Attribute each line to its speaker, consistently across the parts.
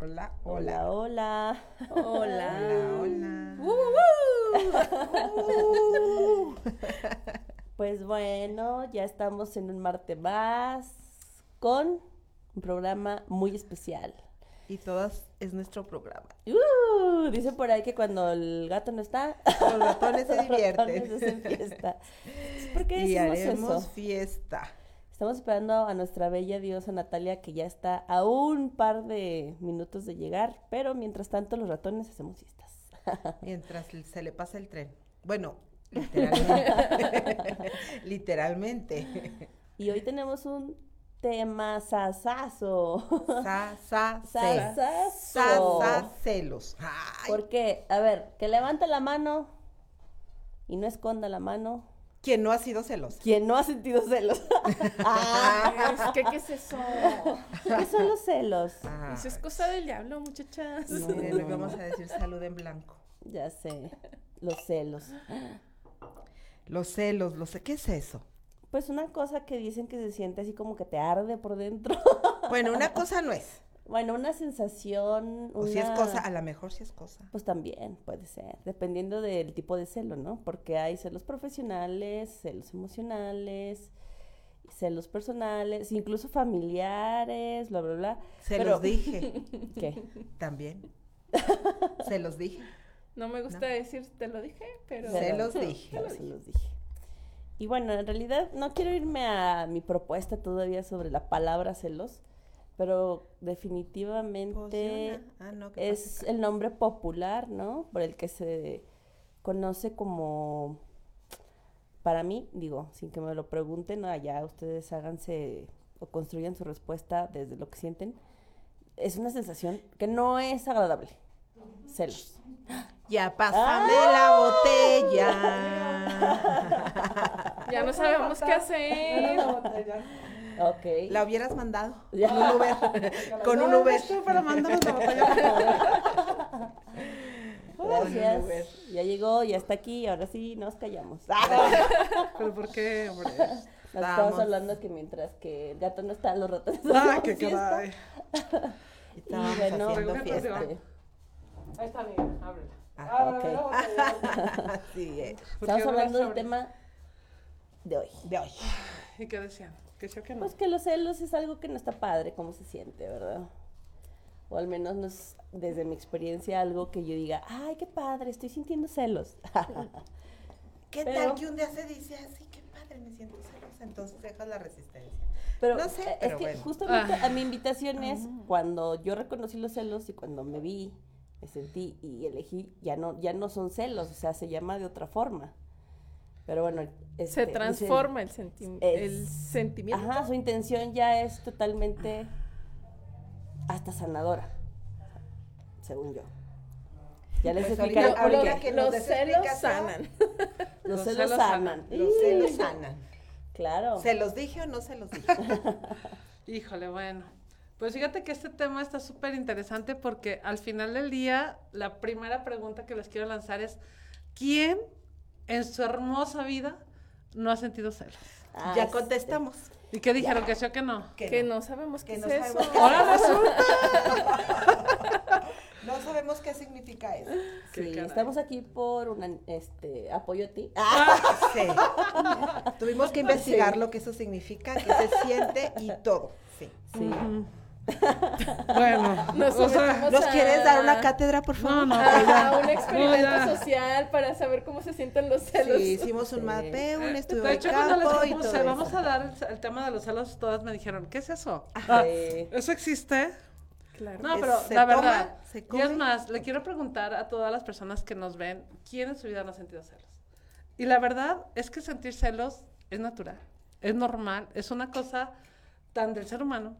Speaker 1: Hola, hola,
Speaker 2: Hola,
Speaker 1: hola.
Speaker 2: hola.
Speaker 1: Hola, hola.
Speaker 2: Pues bueno, ya estamos en un martes más con un programa muy especial.
Speaker 1: Y todas es nuestro programa.
Speaker 2: Uh, dice por ahí que cuando el gato no está,
Speaker 1: Los ratones se
Speaker 2: los
Speaker 1: divierten.
Speaker 2: ratones hacen fiesta. ¿Por qué
Speaker 1: Y
Speaker 2: decimos
Speaker 1: haremos
Speaker 2: eso?
Speaker 1: fiesta.
Speaker 2: Estamos esperando a nuestra bella diosa Natalia que ya está a un par de minutos de llegar, pero mientras tanto los ratones hacemos fiestas.
Speaker 1: Mientras se le pasa el tren. Bueno, literalmente. literalmente.
Speaker 2: Y hoy tenemos un tema sasazo. Sasazo.
Speaker 1: Sa, sa, celos. Ay,
Speaker 2: Porque, a ver, que levante la mano y no esconda la mano.
Speaker 1: ¿Quién no ha sido celoso?
Speaker 2: Quien no ha sentido celos.
Speaker 3: Ah, ¿qué, ¿Qué es eso?
Speaker 2: ¿Qué son los celos?
Speaker 1: Ah,
Speaker 3: Eso es cosa del diablo, muchachas.
Speaker 2: No.
Speaker 1: vamos a decir salud en blanco.
Speaker 2: Ya sé, los celos.
Speaker 1: Los celos, los ¿qué es eso?
Speaker 2: Pues una cosa que dicen que se siente así como que te arde por dentro.
Speaker 1: Bueno, una cosa no es.
Speaker 2: Bueno, una sensación.
Speaker 1: O si es
Speaker 2: una-
Speaker 1: cosa, a lo mejor si es cosa.
Speaker 2: Pues también puede ser, dependiendo del tipo de celo, ¿no? Porque hay celos profesionales, celos emocionales, celos personales, incluso familiares, bla, bla, bla.
Speaker 1: Se
Speaker 2: Pero-
Speaker 1: los dije
Speaker 2: ¿Qué?
Speaker 1: también. Se los dije.
Speaker 3: No me gusta
Speaker 1: No.
Speaker 3: decir, te lo dije, pero...
Speaker 1: Se los dije.
Speaker 2: pero se los dije. Y bueno, en realidad no quiero irme a mi propuesta todavía sobre la palabra celos, pero definitivamente.
Speaker 1: Ah, no, ¿qué
Speaker 2: es el nombre popular, ¿no? Por el que se conoce como, para mí, digo, sin que me lo pregunten, allá ustedes háganse o construyan su respuesta desde lo que sienten. Es una sensación que no es agradable. Celos.
Speaker 1: Ya pásame
Speaker 2: Ah.
Speaker 1: la botella.
Speaker 3: Ya no sabemos qué hacer.
Speaker 2: Ok.
Speaker 1: La hubieras mandado.
Speaker 2: Ya.
Speaker 1: Con un Uber. Con un Uber.
Speaker 4: para mandarnos la botella.
Speaker 2: Gracias.
Speaker 1: Uber.
Speaker 2: Ya llegó, ya está aquí, ahora sí nos callamos.
Speaker 4: ¿Pero por qué, hombre?
Speaker 2: Nos estamos hablando que mientras que el gato no está, los ratones
Speaker 4: Ah,
Speaker 2: hacemos
Speaker 4: qué
Speaker 2: fiesta.
Speaker 4: caray.
Speaker 2: Y
Speaker 1: Estábamos
Speaker 2: bueno,
Speaker 1: haciendo fiesta.
Speaker 3: Ahí está, mira, ábrela.
Speaker 1: Ah,
Speaker 2: ok.
Speaker 1: Así es.
Speaker 4: ¿Por
Speaker 2: Estamos
Speaker 4: qué
Speaker 2: hablando del tema de hoy.
Speaker 1: De hoy.
Speaker 4: ¿Y qué decían? ¿Que sí o que no?
Speaker 2: Pues que los celos es algo que no está padre, cómo se siente, ¿verdad? O al menos no es, desde mi experiencia, algo que yo diga, ay, qué padre, estoy sintiendo celos.
Speaker 1: ¿Qué
Speaker 2: Pero-
Speaker 1: tal que un día se dice así? Qué padre, me siento celosa. Entonces dejas la resistencia.
Speaker 2: Pero
Speaker 1: No sé,
Speaker 2: eh, es
Speaker 1: pero
Speaker 2: que
Speaker 1: bueno.
Speaker 2: justamente
Speaker 4: Ah.
Speaker 2: a mi invitación es cuando yo reconocí los celos y cuando me vi, me sentí y elegí, ya no, ya no son celos, o sea, se llama de otra forma. Pero bueno, este,
Speaker 3: Se transforma el, senti-
Speaker 2: Es-
Speaker 3: el sentimiento.
Speaker 2: Ajá, su intención ya es totalmente hasta sanadora, según yo. Ya les
Speaker 1: Pues
Speaker 2: explicaré
Speaker 1: ahorita-
Speaker 2: por
Speaker 1: ahorita
Speaker 2: qué.
Speaker 3: Los
Speaker 1: des
Speaker 3: celos sanan.
Speaker 2: Los
Speaker 4: los
Speaker 2: celos sanan.
Speaker 1: Los celos sanan.
Speaker 2: Claro.
Speaker 1: ¿Se los dije o no se los dije?
Speaker 4: Híjole, bueno. Pues fíjate que este tema está súper interesante porque al final del día, la primera pregunta que les quiero lanzar es, ¿quién en su hermosa vida no ha sentido celos?
Speaker 2: Ah,
Speaker 1: ya
Speaker 2: este,
Speaker 1: contestamos.
Speaker 4: ¿Y qué dijeron? ¿Que sí o que no?
Speaker 3: Que no sabemos qué
Speaker 1: Que
Speaker 3: es
Speaker 1: no
Speaker 3: eso.
Speaker 1: sabemos qué
Speaker 4: Ahora resulta.
Speaker 5: No sabemos qué significa eso.
Speaker 2: Sí, estamos aquí por un este, apoyo a ti.
Speaker 5: Sí. Tuvimos que investigar
Speaker 2: Sí.
Speaker 5: lo que eso significa, qué se siente y todo. Sí.
Speaker 2: Sí.
Speaker 4: Bueno,
Speaker 3: Nos
Speaker 4: o sea,
Speaker 5: ¿Nos
Speaker 3: a-
Speaker 5: quieres dar una cátedra, por favor?
Speaker 4: no, no,
Speaker 3: a un
Speaker 4: No,
Speaker 3: experimento
Speaker 4: ya.
Speaker 3: social para saber cómo se sienten los celos.
Speaker 5: Sí, hicimos un
Speaker 2: Sí.
Speaker 5: mapeo, un estudio
Speaker 4: de
Speaker 5: de
Speaker 4: hecho, cuando les
Speaker 5: campo y todo
Speaker 4: vamos
Speaker 5: eso.
Speaker 4: a dar el, el tema de los celos, todas me dijeron, ¿qué es eso? Ah,
Speaker 2: Sí.
Speaker 4: ¿Eso existe?
Speaker 3: Claro.
Speaker 4: No, pero
Speaker 5: se
Speaker 4: la
Speaker 5: toma,
Speaker 4: verdad,
Speaker 5: se
Speaker 4: y es más, le quiero preguntar a todas las personas que nos ven, ¿quién en su vida no ha sentido celos? Y la verdad es que sentir celos es natural, es normal, es una cosa tan del ser humano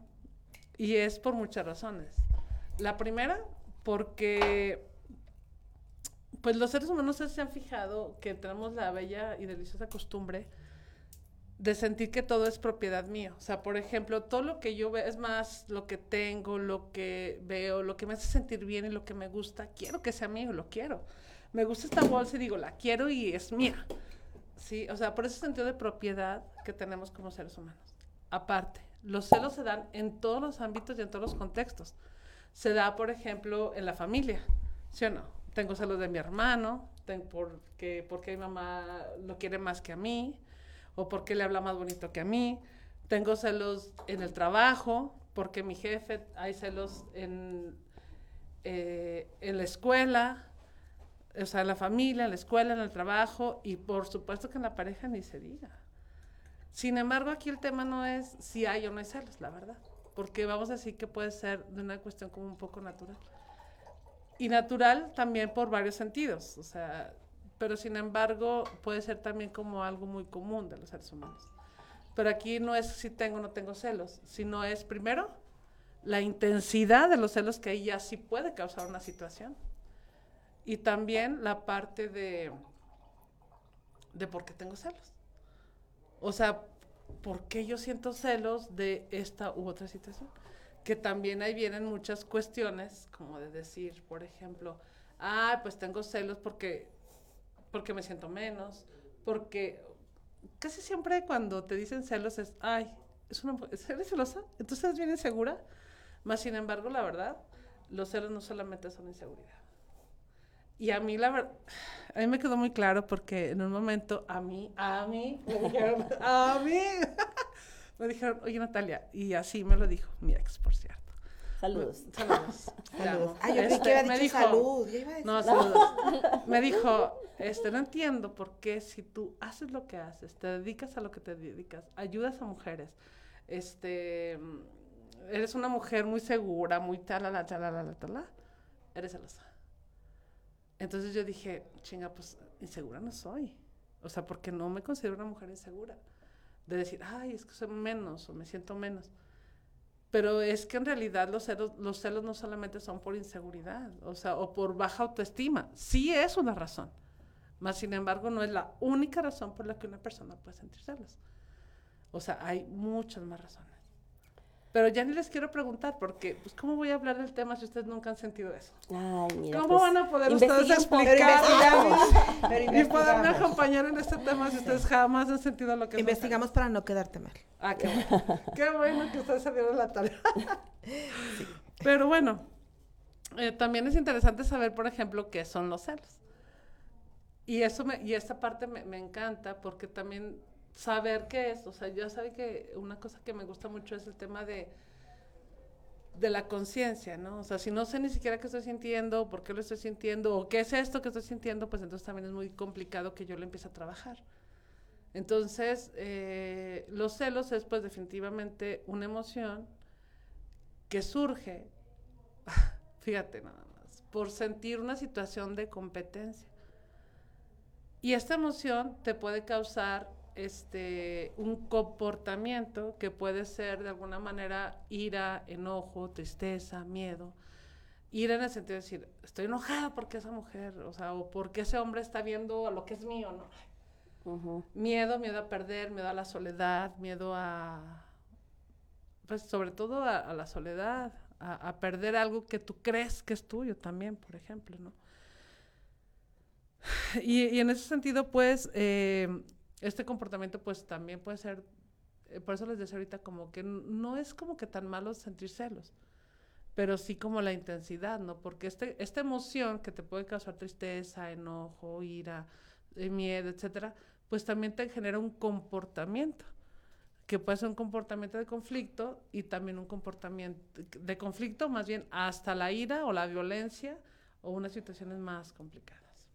Speaker 4: y es por muchas razones. La primera, porque pues los seres humanos se han fijado que tenemos la bella y deliciosa costumbre de sentir que todo es propiedad mía. O sea, por ejemplo, todo lo que yo veo, es más, lo que tengo, lo que veo, lo que me hace sentir bien y lo que me gusta, quiero que sea mío, lo quiero. Me gusta esta bolsa y digo, la quiero y es mía. Sí, o sea, por ese sentido de propiedad que tenemos como seres humanos. Aparte, los celos se dan en todos los ámbitos y en todos los contextos. Se da, por ejemplo, en la familia, ¿sí o no? Tengo celos de mi hermano, porque, porque mi mamá lo quiere más que a mí, o porque le habla más bonito que a mí. Tengo celos en el trabajo, porque mi jefe, hay celos en, eh, en la escuela, o sea, en la familia, en la escuela, en el trabajo, y por supuesto que en la pareja ni se diga. Sin embargo, aquí el tema no es si hay o no hay celos, la verdad, porque vamos a decir que puede ser de una cuestión como un poco natural. Y natural también por varios sentidos, o sea, pero sin embargo puede ser también como algo muy común de los seres humanos. Pero aquí no es si tengo o no tengo celos, sino es primero la intensidad de los celos que ya sí puede causar una situación. Y también la parte de, de por qué tengo celos. O sea, ¿por qué yo siento celos de esta u otra situación? Que también ahí vienen muchas cuestiones, como de decir, por ejemplo, ah, pues tengo celos porque, porque me siento menos, porque casi siempre cuando te dicen celos es, ay, es una, ¿eres celosa? Entonces eres bien insegura. Más sin embargo, la verdad, los celos no solamente son inseguridad. Y a mí, la verdad, a mí me quedó muy claro porque en un momento a mí, a mí, me dijeron, a mí, me dijeron, oye Natalia, y así me lo dijo mi ex, por cierto.
Speaker 2: Saludos.
Speaker 4: Saludos. te
Speaker 5: Saludos.
Speaker 4: amo.
Speaker 5: Ah, yo
Speaker 4: Este,
Speaker 5: que había
Speaker 4: me
Speaker 5: dicho
Speaker 4: dijo-
Speaker 5: salud. Yo iba a decir-
Speaker 4: No, saludos. Me dijo, este, no entiendo por qué si tú haces lo que haces, te dedicas a lo que te dedicas, ayudas a mujeres, este, mm, eres una mujer muy segura, muy talala, talala, talala, eres celosa. Entonces yo dije, chinga, pues insegura no soy. O sea, porque no me considero una mujer insegura. De decir, ay, es que soy menos o me siento menos. Pero es que en realidad los celos, los celos no solamente son por inseguridad, o sea, o por baja autoestima. Sí es una razón. Mas, sin embargo, no es la única razón por la que una persona puede sentir celos. O sea, hay muchas más razones. Pero ya ni les quiero preguntar, porque, pues, ¿cómo voy a hablar del tema si ustedes nunca han sentido eso?
Speaker 2: Ay, mira.
Speaker 4: ¿Cómo
Speaker 2: pues,
Speaker 4: van a poder ustedes explicar y poderme acompañar en este tema si ustedes jamás han sentido lo que es
Speaker 5: Investigamos para no quedarte mal.
Speaker 4: Ah, qué bueno. qué bueno que ustedes se dieron la tarea. Pero bueno, eh, también es interesante saber, por ejemplo, qué son los celos. Y eso me, y esta parte me, me encanta porque también saber qué es, o sea, yo saben que una cosa que me gusta mucho es el tema de de la conciencia, ¿no? O sea, si no sé ni siquiera qué estoy sintiendo, por qué lo estoy sintiendo, o qué es esto que estoy sintiendo, pues entonces también es muy complicado que yo lo empiece a trabajar. Entonces, eh, los celos es pues definitivamente una emoción que surge, fíjate nada más, por sentir una situación de competencia. Y esta emoción te puede causar este, un comportamiento que puede ser de alguna manera ira, enojo, tristeza, miedo. Ira en el sentido de decir, estoy enojada porque esa mujer, o sea, o porque ese hombre está viendo a lo que es mío, ¿no?
Speaker 2: Ujú.
Speaker 4: Miedo, miedo a perder, miedo a la soledad, miedo a, pues sobre todo a, a la soledad, a, a perder algo que tú crees que es tuyo también, por ejemplo, ¿no? Y, y en ese sentido, pues, eh, este comportamiento, pues, también puede ser, eh, por eso les decía ahorita, como que no es como que tan malo sentir celos, pero sí como la intensidad, ¿no? Porque este, esta emoción que te puede causar tristeza, enojo, ira, eh, miedo, etcétera, pues también te genera un comportamiento que puede ser un comportamiento de conflicto y también un comportamiento de conflicto, más bien hasta la ira o la violencia o unas situaciones más complicadas.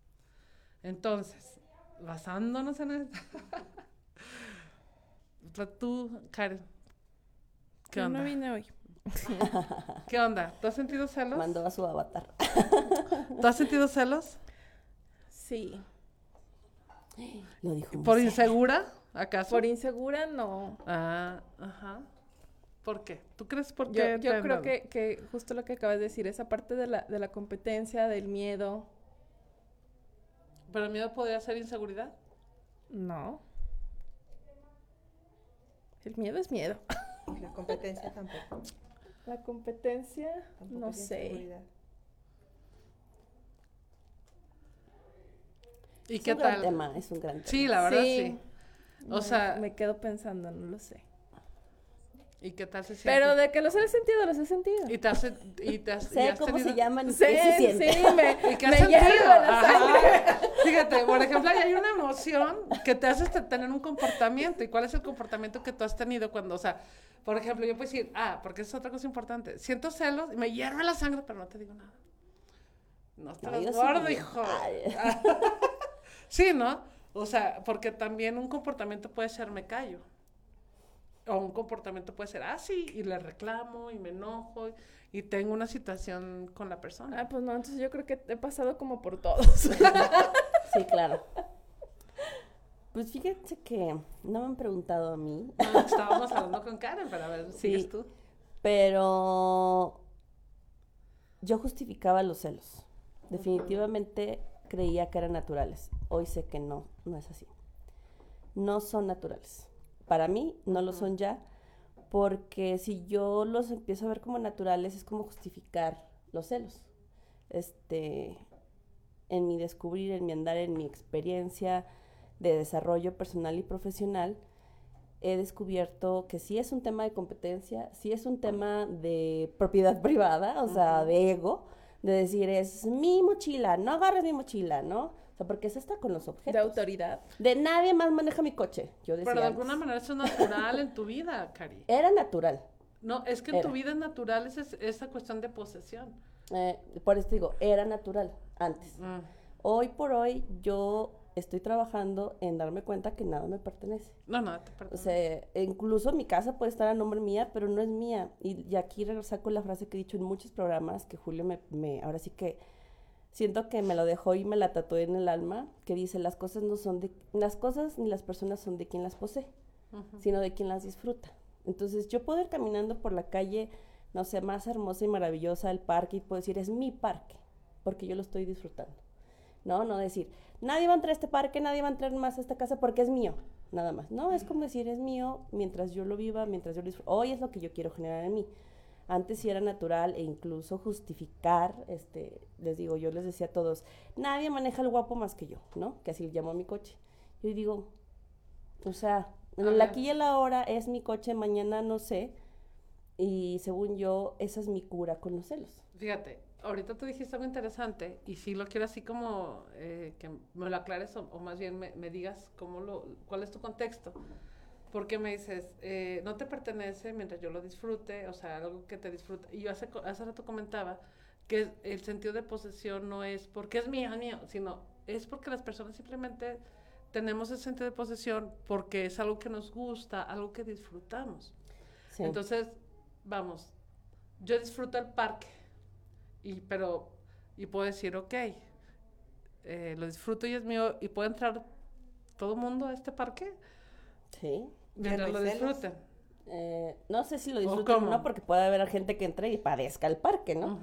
Speaker 4: Entonces, basándonos en esto, tú, Karen, ¿qué
Speaker 3: Yo
Speaker 4: onda?
Speaker 3: no vine hoy.
Speaker 4: ¿Qué onda? ¿Tú has sentido celos?
Speaker 2: Mandó a su avatar.
Speaker 4: ¿Tú has sentido celos?
Speaker 3: Sí.
Speaker 2: Lo dijo.
Speaker 4: ¿Por insegura, acaso?
Speaker 3: Por insegura, no.
Speaker 4: Ah, ajá. ¿Por qué? ¿Tú crees por
Speaker 3: Yo,
Speaker 4: qué?
Speaker 3: yo
Speaker 4: te-
Speaker 3: creo que, que justo lo que acabas de decir, esa parte de la, de la competencia, del miedo,
Speaker 4: ¿Pero el miedo podría ser inseguridad?
Speaker 3: no. El miedo es miedo.
Speaker 5: La competencia tampoco.
Speaker 3: La competencia,
Speaker 5: tampoco
Speaker 3: no
Speaker 5: es
Speaker 3: sé.
Speaker 5: inseguridad.
Speaker 4: ¿Y
Speaker 2: Es
Speaker 4: qué
Speaker 2: un gran
Speaker 4: tal?
Speaker 2: tema, es un gran tema.
Speaker 4: Sí, la verdad sí. O
Speaker 3: Me-
Speaker 4: sea-
Speaker 3: Me quedo pensando, no lo sé.
Speaker 4: ¿Y qué tal se siente?
Speaker 3: Pero de que los he sentido, los he sentido.
Speaker 4: ¿Y te has, y te has, y
Speaker 2: Sé
Speaker 4: has
Speaker 2: cómo se llaman y
Speaker 3: Sí,
Speaker 2: qué se siente.
Speaker 3: sí, me,
Speaker 4: ¿Y qué has
Speaker 3: me
Speaker 4: sentido?
Speaker 3: la
Speaker 4: Ajá. Fíjate, por ejemplo, ahí hay una emoción que te hace tener un comportamiento. ¿Y cuál es el comportamiento que tú has tenido cuando, o sea, por ejemplo, yo puedo decir, ah, porque es otra cosa importante. Siento celos y me hierve la sangre, pero no te digo nada. No
Speaker 2: No,
Speaker 4: estás
Speaker 2: sí
Speaker 4: gordo, hijo. sí, ¿no? O sea, porque también un comportamiento puede ser me callo. O un comportamiento puede ser así y le reclamo y me enojo y tengo una situación con la persona.
Speaker 3: Ah, pues no, entonces yo creo que he pasado como por todos.
Speaker 2: Sí, claro. Pues fíjense que no me han preguntado a mí,
Speaker 4: No, estábamos hablando con Karen, pero a ver,
Speaker 2: Sí.
Speaker 4: sigues tú.
Speaker 2: pero yo justificaba los celos. Definitivamente creía que eran naturales. Hoy sé que no, no es así. No son naturales. Para mí no lo son ya, porque si yo los empiezo a ver como naturales es como justificar los celos. Este, en mi descubrir, en mi andar, en mi experiencia de desarrollo personal y profesional, he descubierto que sí es un tema de competencia, sí es un tema de propiedad privada, o sea, de ego, de decir, es mi mochila, no agarres mi mochila, ¿no? O sea, porque eso está con los objetos.
Speaker 3: De autoridad.
Speaker 2: De nadie más maneja mi coche, yo decía.
Speaker 4: Pero de
Speaker 2: antes.
Speaker 4: alguna manera eso es natural en tu vida, Cari.
Speaker 2: Era natural.
Speaker 4: No, es que en tu vida es natural esa, esa cuestión de posesión.
Speaker 2: Eh, por eso digo, era natural antes.
Speaker 4: Mm.
Speaker 2: Hoy por hoy yo estoy trabajando en darme cuenta que nada me pertenece.
Speaker 4: No, no, te
Speaker 2: O
Speaker 4: perdono.
Speaker 2: sea, incluso mi casa puede estar a nombre mía, pero no es mía. Y, y aquí saco la frase que he dicho en muchos programas, que Julio me, me, ahora sí que siento que me lo dejó y me la tatué en el alma, que dice, las cosas no son de, las cosas ni las personas son de quien las posee, sino de quien las disfruta. Entonces yo puedo ir caminando por la calle, no sé, más hermosa y maravillosa del parque y puedo decir, es mi parque, porque yo lo estoy disfrutando. No, no decir, nadie va a entrar a este parque, nadie va a entrar más a esta casa porque es mío, nada más. No, es como decir, es mío mientras yo lo viva, mientras yo lo disfrute. Hoy es lo que yo quiero generar en mí. Antes sí era natural e incluso justificar, este, les digo, yo les decía a todos, nadie maneja el guapo más que yo, ¿no? Que así llamo a mi coche. Yo digo, o sea, en
Speaker 4: A
Speaker 2: el
Speaker 4: ver.
Speaker 2: aquí y el ahora es mi coche, mañana no sé. Y según yo, esa es mi cura con los celos.
Speaker 4: Fíjate, ahorita tú dijiste algo interesante y sí lo quiero así como eh, que me lo aclares o, o más bien me, me digas cómo lo, cuál es tu contexto. Porque me dices, eh, no te pertenece mientras yo lo disfrute, o sea, algo que te disfruta. Y yo hace, hace rato comentaba que el sentido de posesión no es porque es mío, es mío, sino es porque las personas simplemente tenemos ese sentido de posesión porque es algo que nos gusta, algo que disfrutamos.
Speaker 2: Sí.
Speaker 4: Entonces, vamos, yo disfruto el parque, y, pero, y puedo decir, ok, eh, lo disfruto y es mío, y puede entrar todo el mundo a este parque
Speaker 2: sí.
Speaker 5: No
Speaker 4: lo disfruten.
Speaker 2: Eh, no sé si lo
Speaker 4: ¿O
Speaker 2: disfruten o no, porque puede haber gente que entre y padezca el parque, ¿no?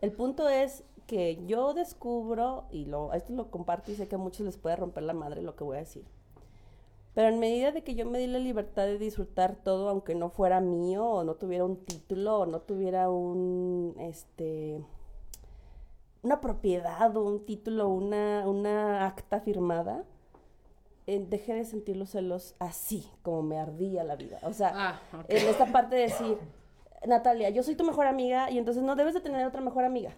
Speaker 2: El punto es que yo descubro, y lo, esto lo comparto y sé que a muchos les puede romper la madre lo que voy a decir. Pero en medida de que yo me di la libertad de disfrutar todo, aunque no fuera mío, o no tuviera un título, o no tuviera un, este, una propiedad, o un título, una, una acta firmada, eh, dejé de sentir los celos así, como me ardía la vida. O sea,
Speaker 4: Ah,
Speaker 2: en esta parte de decir, Natalia, yo soy tu mejor amiga y entonces no debes de tener otra mejor amiga.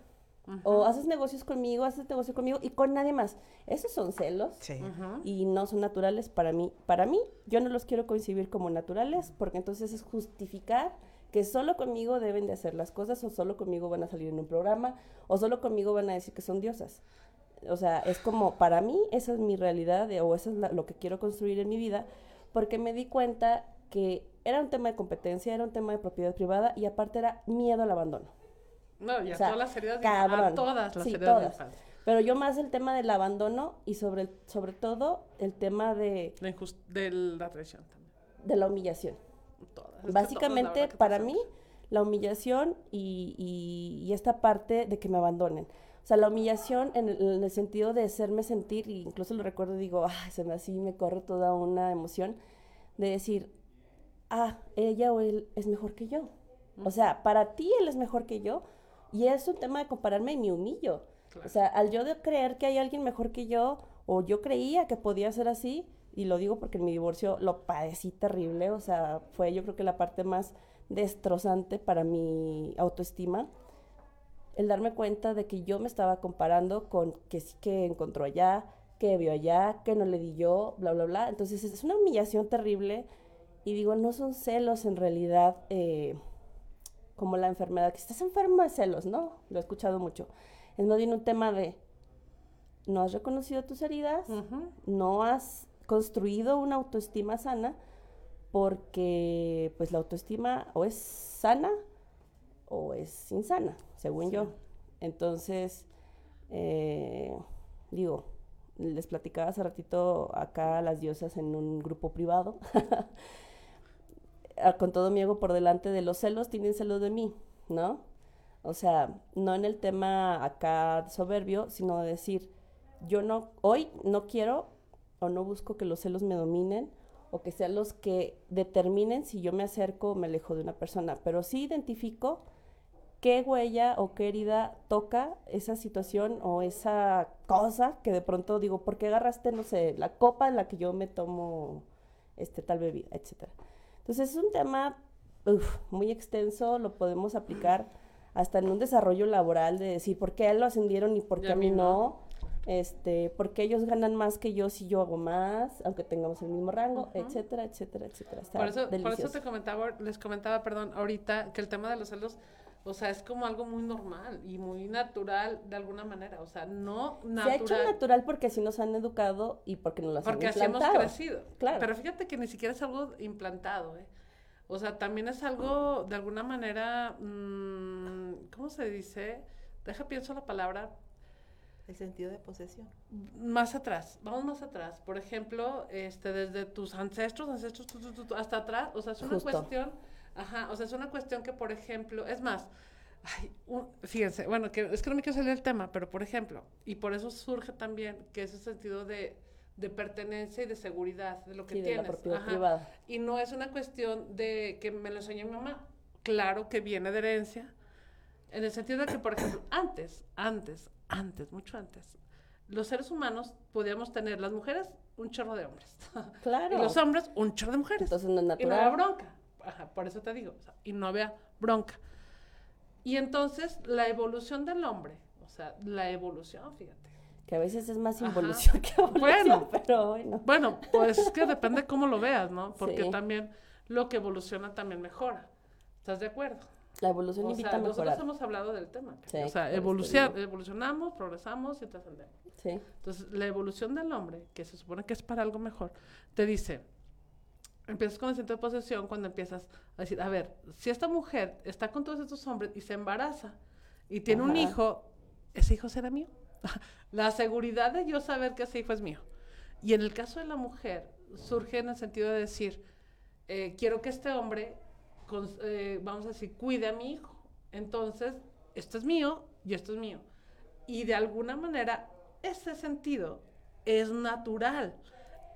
Speaker 2: O haces negocios conmigo, haces negocio conmigo y con nadie más. Esos son celos
Speaker 5: Sí.
Speaker 2: Y no son naturales para mí. Para mí, yo no los quiero concebir como naturales porque entonces es justificar que solo conmigo deben de hacer las cosas o solo conmigo van a salir en un programa o solo conmigo van a decir que son diosas. O sea, es como, para mí, esa es mi realidad de- o eso es la- lo que quiero construir en mi vida porque me di cuenta que era un tema de competencia, era un tema de propiedad privada y aparte era miedo al abandono.
Speaker 4: No, y a
Speaker 2: O sea,
Speaker 4: todas las heridas de
Speaker 2: cabrón.
Speaker 4: a todas las
Speaker 2: Sí,
Speaker 4: heridas de
Speaker 2: todas.
Speaker 4: infancia.
Speaker 2: Pero yo más el tema del abandono y sobre, sobre todo el tema de,
Speaker 4: La de la traición también.
Speaker 2: de la humillación.
Speaker 4: Todas. Es
Speaker 2: Básicamente, para mí, la humillación y, y- y esta parte de que me abandonen. O sea, la humillación en el, en el sentido de hacerme sentir, y incluso lo recuerdo digo, ah, se me así me corre toda una emoción, de decir, ah, ella o él es mejor que yo. O sea, para ti él es mejor que yo, y es un tema de compararme y me humillo.
Speaker 4: Claro.
Speaker 2: O sea, al yo de creer que hay alguien mejor que yo, o yo creía que podía ser así, y lo digo porque en mi divorcio lo padecí terrible, o sea, fue yo creo que la parte más destrozante para mi autoestima, el darme cuenta de que yo me estaba comparando con que sí que encontró allá, que vio allá, que no le di yo, bla, bla, bla. Entonces es una humillación terrible y digo, no son celos en realidad eh, como la enfermedad, que estás enfermo de celos, ¿no? Lo he escuchado mucho. Es más bien un tema de, no has reconocido tus heridas, no has construido una autoestima sana porque pues la autoestima o es sana o es insana, según yo. Entonces, eh, digo, les platicaba hace ratito acá a las diosas en un grupo privado. Ah, Con todo mi ego por delante de los celos, tienen celos de mí, ¿no? O sea, no en el tema acá soberbio, sino de decir, yo no, hoy no quiero o no busco que los celos me dominen o que sean los que determinen si yo me acerco o me alejo de una persona, pero sí identifico qué huella o qué herida toca esa situación o esa cosa que de pronto digo, ¿por qué agarraste, no sé, la copa en la que yo me tomo este tal bebida, etcétera? Entonces es un tema uf, muy extenso, lo podemos aplicar hasta en un desarrollo laboral de decir por qué a él lo ascendieron y por qué
Speaker 4: a
Speaker 2: mí no. Este, porque ellos ganan más que yo si yo hago más, aunque tengamos el mismo rango,
Speaker 4: Ujú.
Speaker 2: etcétera, etcétera, etcétera. Está
Speaker 4: Por eso, por eso te comentaba, les comentaba, perdón, ahorita que el tema de los celos, o sea, es como algo muy normal y muy natural de alguna manera, o sea, no
Speaker 2: Se ha hecho
Speaker 4: natural.
Speaker 2: natural porque así nos han educado y porque nos
Speaker 4: Porque
Speaker 2: han
Speaker 4: así hemos crecido.
Speaker 2: Claro.
Speaker 4: Pero fíjate que ni siquiera es algo implantado, ¿eh? O sea, también es algo, de alguna manera, mm, ¿cómo se dice? Deja pienso la palabra
Speaker 5: El sentido de posesión.
Speaker 4: más atrás, vamos más atrás. Por ejemplo, este, desde tus ancestros, ancestros, tu, tu, tu, tu, hasta atrás, o sea, es una
Speaker 2: Justo.
Speaker 4: cuestión, ajá, o sea, es una cuestión que, por ejemplo, es más, ay, un- fíjense, bueno, que es que no me quiero salir del tema, pero por ejemplo, y por eso surge también que ese sentido de, de pertenencia y de seguridad de lo que
Speaker 2: Sí, de
Speaker 4: tienes.
Speaker 2: la propiedad
Speaker 4: ajá.
Speaker 2: privada.
Speaker 4: Y no es una cuestión de que me lo enseñó mi mamá. Claro que viene de herencia. En el sentido de que, por ejemplo, antes, antes, antes, mucho antes, los seres humanos podíamos tener, las mujeres, un chorro de hombres.
Speaker 2: Claro.
Speaker 4: Y los hombres, un chorro de mujeres.
Speaker 2: Entonces no es
Speaker 4: y no había
Speaker 2: natural.
Speaker 4: bronca. Ajá, por eso te digo. o sea, y no había bronca. Y entonces, la evolución del hombre, o sea, la evolución, fíjate.
Speaker 2: Que a veces es más
Speaker 4: Ajá.
Speaker 2: involución que evolución,
Speaker 4: Bueno.
Speaker 2: pero bueno.
Speaker 4: Bueno, pues es que depende cómo lo veas, ¿no? Porque
Speaker 2: Sí.
Speaker 4: también lo que evoluciona también mejora. ¿Estás de acuerdo?
Speaker 2: La evolución
Speaker 4: O
Speaker 2: invita
Speaker 4: sea,
Speaker 2: a
Speaker 4: nosotros
Speaker 2: mejorar.
Speaker 4: hemos hablado del tema.
Speaker 2: Sí,
Speaker 4: o sea, evolucion- evolucionamos, progresamos y trascendemos.
Speaker 2: Sí.
Speaker 4: Entonces, la evolución del hombre, que se supone que es para algo mejor, te dice, empiezas con el sentido de posesión cuando empiezas a decir, a ver, si esta mujer está con todos estos hombres y se embaraza y tiene un hijo, ¿ese hijo será mío? la seguridad de yo saber que ese hijo es mío. Y en el caso de la mujer, surge en el sentido de decir, eh, quiero que este hombre, eh, vamos a decir, cuide a mi hijo. Entonces, esto es mío y esto es mío. Y de alguna manera, ese sentido es natural.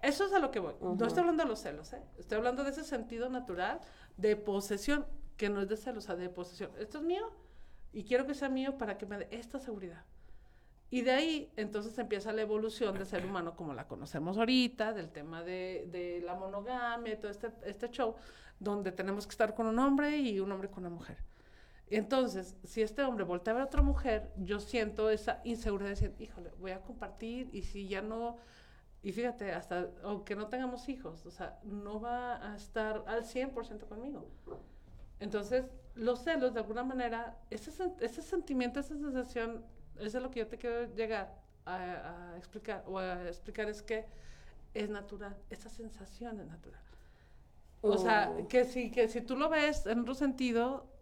Speaker 4: Eso es a lo que voy. No
Speaker 2: Ujú.
Speaker 4: estoy hablando de los celos, ¿eh? Estoy hablando de ese sentido natural de posesión, que no es de celos, o sea, de posesión. Esto es mío y quiero que sea mío para que me dé esta seguridad. Y de ahí, entonces empieza la evolución del ser humano como la conocemos ahorita, del tema de, de la monogamia todo este, este show, donde tenemos que estar con un hombre y un hombre con una mujer. Entonces, si este hombre voltea a ver a otra mujer, yo siento esa inseguridad de decir, híjole, voy a compartir y si ya no, y fíjate, hasta aunque no tengamos hijos, o sea, no va a estar al 100% conmigo. Entonces, los celos, de alguna manera, ese, ese sentimiento, esa sensación, eso es lo que yo te quiero llegar a, a explicar, o a explicar es que es natural, esa sensación es natural. O sea,
Speaker 2: Mm.
Speaker 4: que si, que si tú lo ves en otro sentido,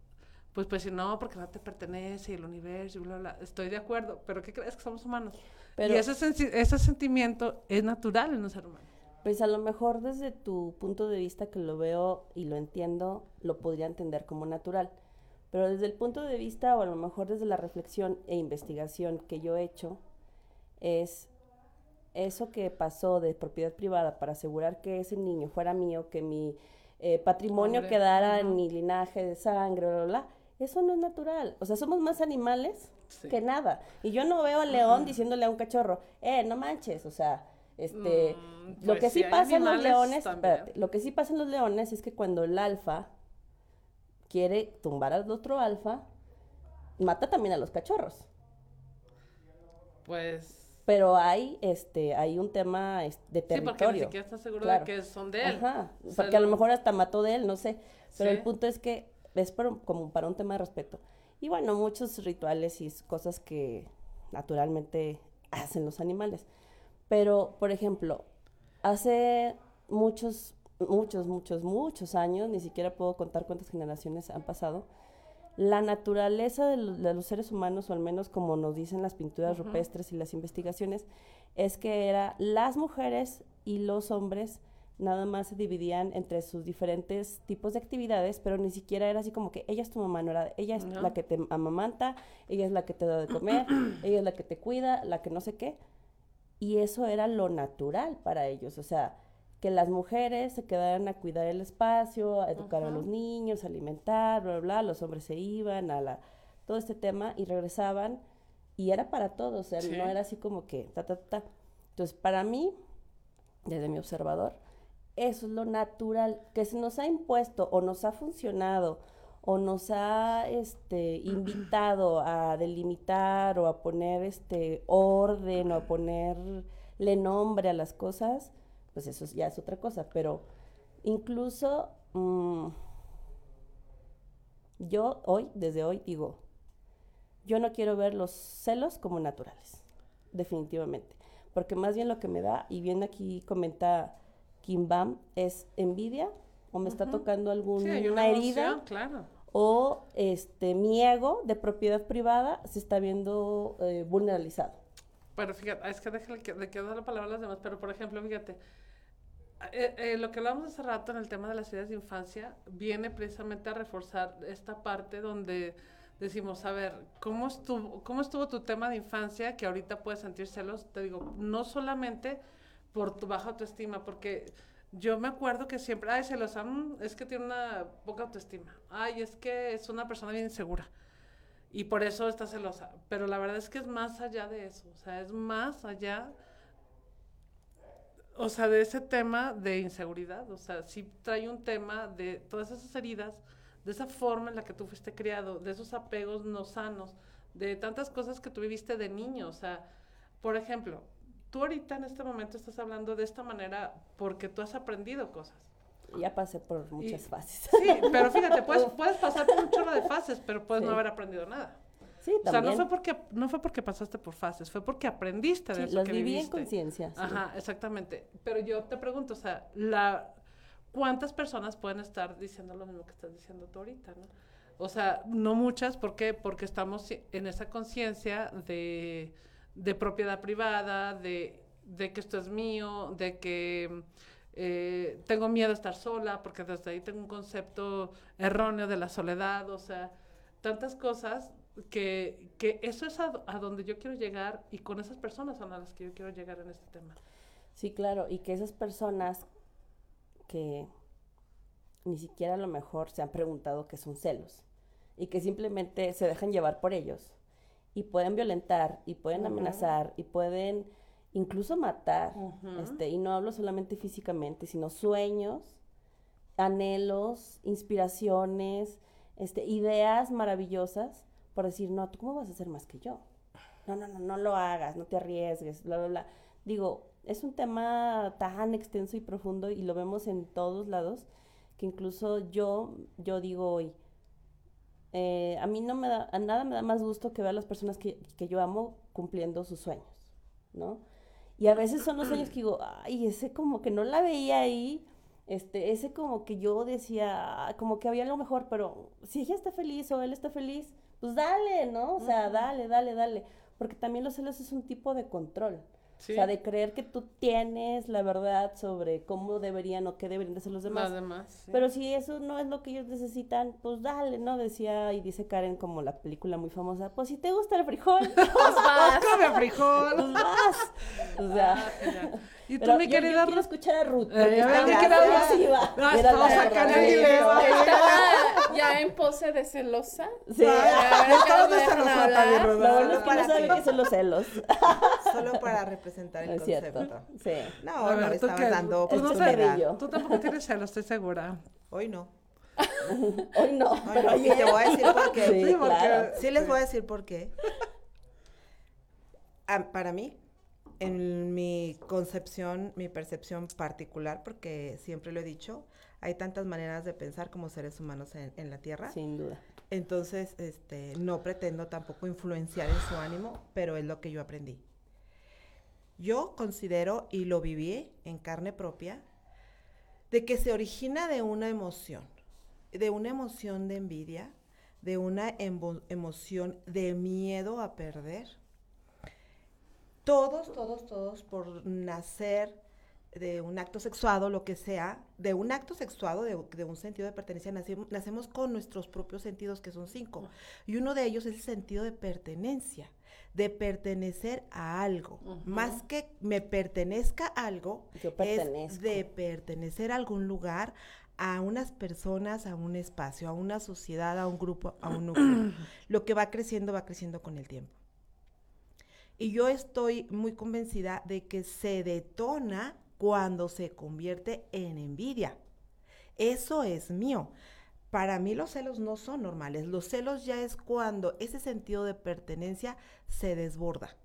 Speaker 4: pues pues si no, porque no te pertenece y el universo y bla, bla, bla. Estoy de acuerdo, pero ¿qué crees que somos humanos?
Speaker 2: Pero-
Speaker 4: y ese, sentimiento es natural en un ser humano.
Speaker 2: Pues a lo mejor desde tu punto de vista que lo veo y lo entiendo, lo podría entender como natural. Pero desde el punto de vista, o a lo mejor desde la reflexión e investigación que yo he hecho, es eso que pasó de propiedad privada para asegurar que ese niño fuera mío, que mi eh, patrimonio
Speaker 4: Hombre,
Speaker 2: quedara en mi linaje de sangre, bla, bla, bla, eso no es natural. O sea, somos más animales
Speaker 4: Sí.
Speaker 2: que nada. Y yo no veo al león diciéndole a un cachorro, eh, no manches, o sea, este,
Speaker 4: Mm,
Speaker 2: lo
Speaker 4: pues
Speaker 2: que
Speaker 4: sí,
Speaker 2: sí pasa en los leones, espérate, lo que sí pasa en los leones es que cuando el alfa quiere tumbar al otro alfa, mata también a los cachorros.
Speaker 4: Pues
Speaker 2: Pero hay, este, hay un tema de
Speaker 4: sí, porque ni
Speaker 2: territorio.
Speaker 4: siquiera está seguro
Speaker 2: Claro.
Speaker 4: de que son de él.
Speaker 2: Ajá,
Speaker 4: O sea,
Speaker 2: porque a lo mejor hasta mató de él, no sé. Pero el punto es que es por- como para un tema de respeto. Y bueno, muchos rituales y cosas que naturalmente hacen los animales. Pero, por ejemplo, hace muchos, muchos, muchos, muchos años, ni siquiera puedo contar cuántas generaciones han pasado, la naturaleza de, lo- de los seres humanos, o al menos como nos dicen las pinturas rupestres y las investigaciones, es que era las mujeres y los hombres nada más se dividían entre sus diferentes tipos de actividades, pero ni siquiera era así como que ella es tu mamá, no era ella es
Speaker 4: No.
Speaker 2: la que te amamanta, ella es la que te da de comer, ella es la que te cuida, la que no sé qué. Y eso era lo natural para ellos, o sea, que las mujeres se quedaran a cuidar el espacio, a educar a los niños, a alimentar, bla, bla, bla, los hombres se iban a la, todo este tema y regresaban y era para todos, o sea,
Speaker 4: Sí.
Speaker 2: no era así como que ta, ta, ta. Entonces, para mí, desde mi observador, eso es lo natural, que se nos ha impuesto o nos ha funcionado o nos ha este, invitado a delimitar o a poner este orden o a ponerle nombre a las cosas, pues eso es- ya es otra cosa, pero incluso mm, yo hoy, desde hoy, digo, yo no quiero ver los celos como naturales, definitivamente, porque más bien lo que me da, y bien aquí comenta Kim Bam, es envidia o me está
Speaker 4: Ujú.
Speaker 2: tocando alguna
Speaker 4: Sí, una
Speaker 2: herida
Speaker 4: emoción, claro.
Speaker 2: o este mi ego de propiedad privada se está viendo eh, vulneralizado.
Speaker 4: Pero fíjate, es que déjale que le quedo la palabra a las demás, pero por ejemplo, fíjate, eh, eh, lo que hablamos hace rato en el tema de las ideas de infancia viene precisamente a reforzar esta parte donde decimos, a ver, ¿cómo estuvo, ¿cómo estuvo tu tema de infancia que ahorita puedes sentir celos? Te digo, no solamente por tu baja autoestima, porque yo me acuerdo que siempre, ay, celosa, mm, es que tiene una poca autoestima, ay, es que es una persona bien insegura. Y por eso está celosa. Pero la verdad es que es más allá de eso, o sea, es más allá, o sea, de ese tema de inseguridad, o sea, sí trae un tema de todas esas heridas, de esa forma en la que tú fuiste criado, de esos apegos no sanos, de tantas cosas que tú viviste de niño, o sea, por ejemplo, tú ahorita en este momento estás hablando de esta manera porque tú has aprendido cosas.
Speaker 2: Ya pasé por muchas
Speaker 4: Y-
Speaker 2: fases.
Speaker 4: Sí, pero fíjate, puedes, puedes pasar por un chorro de fases, pero puedes no haber aprendido nada.
Speaker 2: Sí,
Speaker 4: O sea,
Speaker 2: también.
Speaker 4: no fue porque no fue porque pasaste por fases, fue porque aprendiste de
Speaker 2: Sí,
Speaker 4: eso
Speaker 2: los
Speaker 4: que
Speaker 2: viví en
Speaker 4: viviste.
Speaker 2: conciencia. sí.
Speaker 4: Ajá, exactamente. Pero yo te pregunto, o sea, la ¿cuántas personas pueden estar diciendo lo mismo que estás diciendo tú ahorita, no? O sea, no muchas, ¿por qué? Porque estamos en esa conciencia de, de propiedad privada, de, de que esto es mío, de que eh, tengo miedo a estar sola, porque desde ahí tengo un concepto erróneo de la soledad, o sea, tantas cosas que, que eso es a, donde yo quiero llegar y con esas personas son a las que yo quiero llegar en este tema.
Speaker 2: Sí, claro, y que esas personas que ni siquiera a lo mejor se han preguntado qué son celos y que simplemente se dejan llevar por ellos y pueden violentar y pueden amenazar y pueden incluso matar,
Speaker 4: Ujú.
Speaker 2: este, y no hablo solamente físicamente, sino sueños, anhelos, inspiraciones, este, ideas maravillosas por decir, no, ¿tú cómo vas a hacer más que yo? No, no, no, no lo hagas, no te arriesgues, bla, bla, bla. Digo, es un tema tan extenso y profundo y lo vemos en todos lados que incluso yo, yo digo hoy, eh, a mí no me da, a nada me da más gusto que ver a las personas que, que yo amo cumpliendo sus sueños, ¿no? Y a veces son los sueños que digo, ay, ese como que no la veía ahí, este, ese como que yo decía, "Ah, como que había algo mejor, pero si ella está feliz o él está feliz, pues dale, ¿no? O sea, dale, dale, dale. Porque también los celos es un tipo de control.
Speaker 4: Sí.
Speaker 2: O sea, de creer que tú tienes la verdad sobre cómo deberían o qué deberían de ser los demás.
Speaker 4: Los demás. sí.
Speaker 2: Pero si eso no es lo que ellos necesitan, pues dale, ¿no? Decía y dice Karen como la película muy famosa, pues si te gusta el frijol, pues vas,
Speaker 4: Come frijol.
Speaker 2: pues vas. O sea,
Speaker 4: Ah. Y tú, mi
Speaker 2: yo,
Speaker 4: querida
Speaker 2: yo quiero
Speaker 4: Ruth?
Speaker 2: escuchar a Ruth.
Speaker 4: Eh,
Speaker 2: porque
Speaker 4: a ver. Ruth. No,
Speaker 2: Era
Speaker 4: vamos
Speaker 2: la
Speaker 4: a sacar el
Speaker 2: verdad.
Speaker 4: dilema.
Speaker 3: Estaba ya en pose de celosa.
Speaker 2: Sí.
Speaker 3: A ver,
Speaker 1: Estamos
Speaker 3: que nos
Speaker 1: de mi Ruth.
Speaker 2: Lo bueno es
Speaker 1: Solo
Speaker 2: que
Speaker 1: para
Speaker 2: no sabe qué son los celos.
Speaker 1: Solo para representar el
Speaker 2: No es cierto.
Speaker 1: concepto.
Speaker 2: Sí.
Speaker 1: No,
Speaker 4: A
Speaker 1: no,
Speaker 4: ver,
Speaker 1: le
Speaker 4: ¿tú
Speaker 1: estabas
Speaker 4: qué?
Speaker 1: dando
Speaker 4: Tú no. Tú tampoco tienes celos, estoy segura.
Speaker 1: Hoy no.
Speaker 2: Hoy no,
Speaker 1: Hoy
Speaker 2: pero
Speaker 1: no. Y te voy a decir por qué.
Speaker 2: Sí,
Speaker 4: Sí, porque-
Speaker 2: claro.
Speaker 1: Sí les voy a decir por qué. Ah, para mí, en mi concepción, mi percepción particular, porque siempre lo he dicho, hay tantas maneras de pensar como seres humanos en, en la Tierra.
Speaker 2: Sin duda.
Speaker 1: Entonces, este, no pretendo tampoco influenciar en su ánimo, pero es lo que yo aprendí. Yo considero, y lo viví en carne propia, de que se origina de una emoción, de una emoción de envidia, de una emoción de miedo a perder. Todos, todos, todos por nacer de un acto sexuado, lo que sea, de un acto sexuado, de, de un sentido de pertenencia, nacemos con nuestros propios sentidos, que son cinco. Y uno de ellos es el sentido de pertenencia, de pertenecer a algo. Más que me pertenezca a algo,
Speaker 2: Yo
Speaker 1: es de pertenecer a algún lugar, a unas personas, a un espacio, a una sociedad, a un grupo, a un núcleo. Lo que va creciendo, va creciendo con el tiempo. Y yo estoy muy convencida de que se detona cuando se convierte en envidia. Eso es mío. Para mí los celos no son normales. Los celos ya es cuando ese sentido de pertenencia se desborda.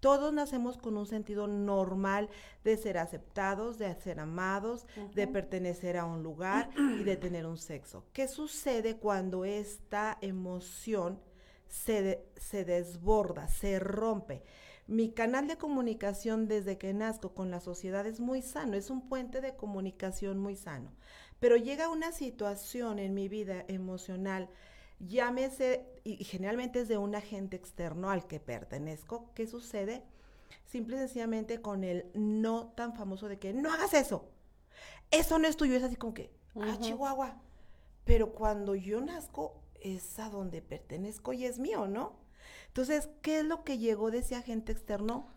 Speaker 1: Todos nacemos con un sentido normal de ser aceptados, de ser amados, de pertenecer a un lugar y de tener un sexo. ¿Qué sucede cuando esta emoción se, de- se desborda, se rompe? Mi canal de comunicación desde que nazco con la sociedad es muy sano, es un puente de comunicación muy sano. Pero llega una situación en mi vida emocional, llámese, y generalmente es de un agente externo al que pertenezco, ¿qué sucede? Simple y sencillamente con el no tan famoso de que no hagas eso. Eso no es tuyo, es así como que, ah,
Speaker 2: Ujú.
Speaker 1: Chihuahua. Pero cuando yo nazco, es a donde pertenezco y es mío, ¿no? Entonces, ¿qué es lo que llegó de ese agente externo?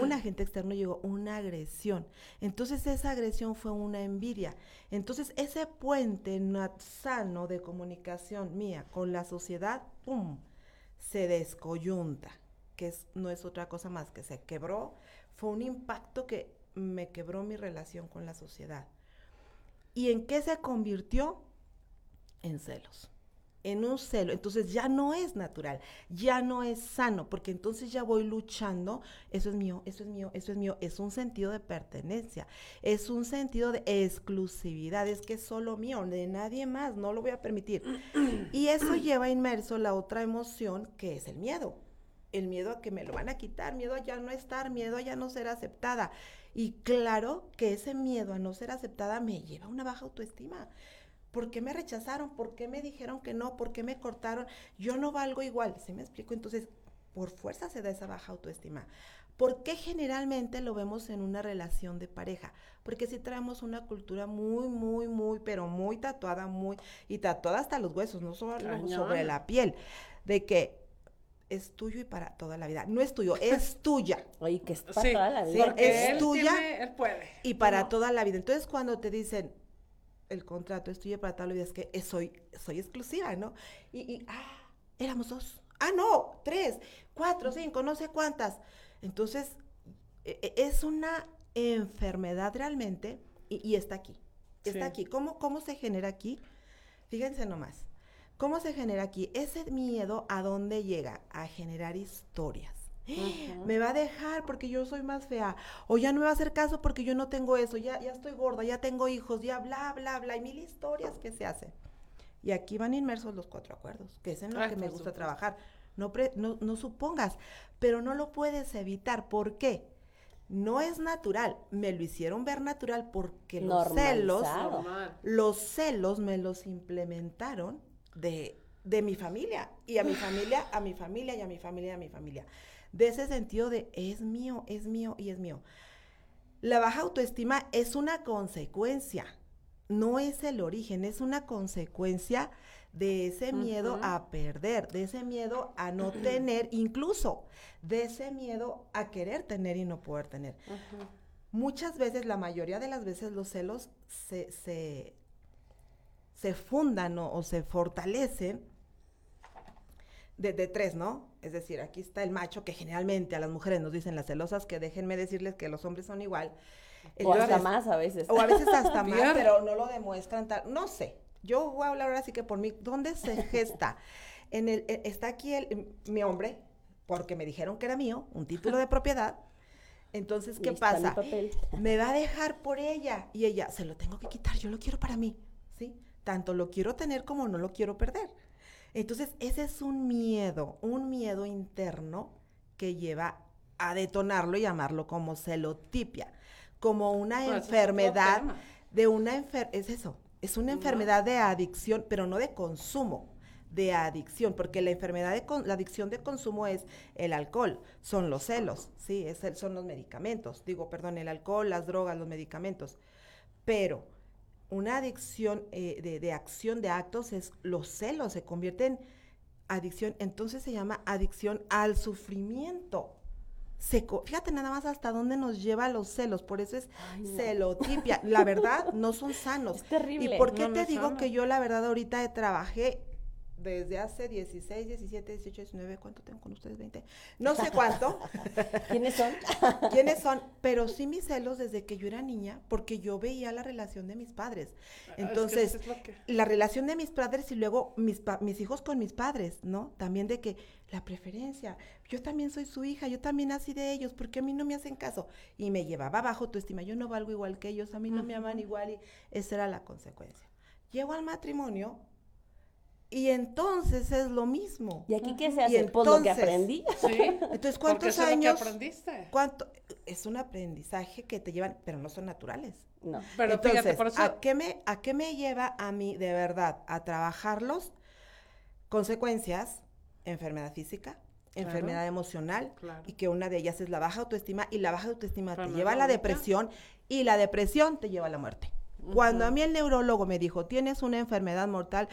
Speaker 1: Un agente externo llegó una agresión. Entonces, esa agresión fue una envidia. Entonces, ese puente sano de comunicación mía con la sociedad, ¡pum! se descoyunta, que es, no es otra cosa más que se quebró. Fue un impacto que me quebró mi relación con la sociedad. ¿Y en qué se convirtió? En celos. En un celo. Entonces ya no es natural, ya no es sano, porque entonces ya voy luchando. Eso es mío, eso es mío, eso es mío. Es un sentido de pertenencia, es un sentido de exclusividad, es que es solo mío, de nadie más, no lo voy a permitir. Y eso lleva inmerso la otra emoción que es el miedo. El miedo a que me lo van a quitar, miedo a ya no estar, miedo a ya no ser aceptada. Y claro que ese miedo a no ser aceptada me lleva a una baja autoestima. ¿Por qué me rechazaron? ¿Por qué me dijeron que no? ¿Por qué me cortaron? Yo no valgo igual. ¿Sí me explico? Entonces, por fuerza se da esa baja autoestima. ¿Por qué generalmente lo vemos en una relación de pareja? Porque si traemos una cultura muy, muy, muy, pero muy tatuada, muy, y tatuada hasta los huesos, no solo sobre la piel, de que es tuyo y para toda la vida. No es tuyo, es tuya.
Speaker 2: Oye, que es para
Speaker 4: Sí,
Speaker 2: toda la
Speaker 1: sí,
Speaker 2: vida.
Speaker 4: Porque
Speaker 1: es
Speaker 4: él
Speaker 1: tuya
Speaker 4: tiene- él puede.
Speaker 1: y para
Speaker 4: No.
Speaker 1: toda la vida. Entonces, cuando te dicen el contrato es tuyo para toda la vida, es que soy, soy exclusiva, ¿no? Y, y, ah, éramos dos. Ah, no, tres, cuatro, cinco, no sé cuántas. Entonces, e- e- es una enfermedad realmente y, y está aquí. Está
Speaker 4: Sí.
Speaker 1: aquí. ¿Cómo, ¿Cómo se genera aquí? Fíjense nomás. ¿Cómo se genera aquí? Ese miedo a dónde llega? A generar historias. Me va a dejar porque yo soy más fea. O ya no me va a hacer caso porque yo no tengo eso. Ya, ya estoy gorda, ya tengo hijos, ya bla, bla, bla. Y mil historias que se hacen. Y aquí van inmersos los cuatro acuerdos, que es en lo
Speaker 4: Ay,
Speaker 1: que me gusta
Speaker 4: supuesto.
Speaker 1: trabajar. No, pre- no, no supongas, pero no lo puedes evitar. ¿Por qué? No es natural. Me lo hicieron ver natural porque los celos.
Speaker 4: Normal.
Speaker 1: los celos me los implementaron de, de mi familia. Y a mi familia, a mi familia, y a mi familia, y a mi familia. De ese sentido de es mío, es mío y es mío. La baja autoestima es una consecuencia, no es el origen, es una consecuencia de ese miedo a perder, de ese miedo a no tener, incluso de ese miedo a querer tener y no poder tener. Muchas veces, la mayoría de las veces, los celos se, se, se fundan o, o se fortalecen de, de tres, ¿no? Es decir, aquí está el macho, que generalmente a las mujeres nos dicen las celosas, que déjenme decirles que los hombres son igual.
Speaker 2: O hasta más a veces.
Speaker 1: o a veces hasta más, pero no lo demuestran tal. No sé. Yo voy a hablar ahora sí que por mí. ¿Dónde se gesta? En el, eh, está aquí el, mi hombre, porque me dijeron que era mío, un título de propiedad. Entonces, ¿qué pasa? Me va a dejar por ella. Y ella, se lo tengo que quitar, yo lo quiero para mí. ¿Sí? Tanto lo quiero tener como no lo quiero perder. Entonces, ese es un miedo, un miedo interno que lleva a detonarlo y llamarlo como celotipia, como una
Speaker 4: es
Speaker 1: enfermedad de una enfer es eso, es una enfermedad de adicción, pero no de consumo, de adicción, porque la enfermedad de con- la adicción de consumo es el alcohol, son los celos, sí, es el- son los medicamentos, digo, perdón, el alcohol, las drogas, los medicamentos, pero una adicción eh, de, de acción de actos es los celos, se convierte en adicción, entonces se llama adicción al sufrimiento. Se fíjate nada más hasta dónde nos lleva los celos, por eso es
Speaker 2: Ay, no.
Speaker 1: celotipia. La verdad, no son sanos.
Speaker 2: Es terrible.
Speaker 1: ¿Y por qué
Speaker 4: No,
Speaker 1: te digo
Speaker 4: sano.
Speaker 1: que yo la verdad ahorita trabajé desde hace 16, 17, 18, 19, ¿cuánto tengo con ustedes? 20. No sé cuánto,
Speaker 2: ¿Quiénes son?
Speaker 1: quiénes son, pero sí mis celos desde que yo era niña, porque yo veía la relación de mis padres.
Speaker 4: Es que
Speaker 1: Entonces,
Speaker 4: que-
Speaker 1: la relación de mis padres y luego mis, pa- mis hijos con mis padres, ¿no? También de que la preferencia, yo también soy su hija, yo también nací de ellos, porque a mí no me hacen caso? Y me llevaba bajo tu estima, yo no valgo igual que ellos, a mí no me aman igual y esa era la consecuencia. Llego al matrimonio y entonces es lo mismo.
Speaker 2: ¿Y aquí qué se
Speaker 1: Y
Speaker 2: hace? Pues lo que
Speaker 1: entonces-
Speaker 2: aprendí.
Speaker 4: Sí.
Speaker 1: Entonces, ¿cuántos
Speaker 4: eso es lo que
Speaker 1: años?
Speaker 4: aprendiste.
Speaker 1: ¿Cuánto? Es un aprendizaje que te llevan, pero no son naturales.
Speaker 2: No.
Speaker 4: Pero
Speaker 1: Entonces,
Speaker 4: fíjate, por eso.
Speaker 1: ¿a, qué me, ¿a qué me lleva a mí de verdad a trabajarlos? Consecuencias, enfermedad física,
Speaker 4: Claro.
Speaker 1: enfermedad emocional,
Speaker 4: Claro.
Speaker 1: y que una de ellas es la baja autoestima, y la baja autoestima
Speaker 4: Pero
Speaker 1: te
Speaker 4: no
Speaker 1: lleva a la depresión, y la depresión te lleva a la muerte. Cuando a mí el neurólogo me dijo, tienes una enfermedad mortal,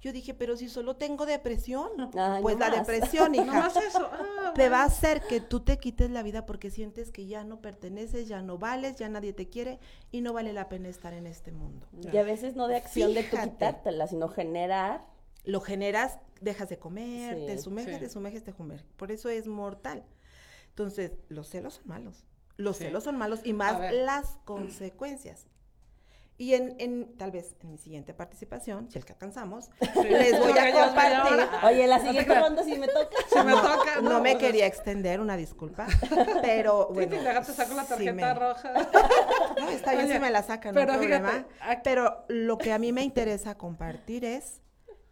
Speaker 1: yo dije, pero si solo tengo depresión,
Speaker 2: Ay,
Speaker 1: pues
Speaker 2: no
Speaker 1: la
Speaker 2: más.
Speaker 1: depresión,
Speaker 4: No
Speaker 1: hija,
Speaker 4: más eso. Ah,
Speaker 1: te va a hacer que tú te quites la vida porque sientes que ya no perteneces, ya no vales, ya nadie te quiere y no vale la pena estar en este mundo.
Speaker 2: Y a veces no de acción de tú quitártela, sino generar.
Speaker 1: Lo generas, dejas de comer, te sumerges,
Speaker 4: sí.
Speaker 1: te sumerges, te sumerges. Por eso es mortal. Entonces, los celos son malos. Los
Speaker 4: Sí.
Speaker 1: celos son malos y más las consecuencias. Y en, en, tal vez en mi siguiente participación, si el que alcanzamos, les voy a compartir.
Speaker 2: Oye, la siguiente ronda sí me toca.
Speaker 4: Si me
Speaker 1: no,
Speaker 4: toca.
Speaker 1: no me quería extender, una disculpa. Pero bueno.
Speaker 4: Bueno, te saco la
Speaker 1: sí
Speaker 4: tarjeta
Speaker 1: me-
Speaker 4: roja.
Speaker 1: No, está bien
Speaker 4: Oye,
Speaker 1: si me la sacan, no hay
Speaker 4: pero fíjate,
Speaker 1: problema.
Speaker 4: aquí-
Speaker 1: Pero lo que a mí me interesa compartir es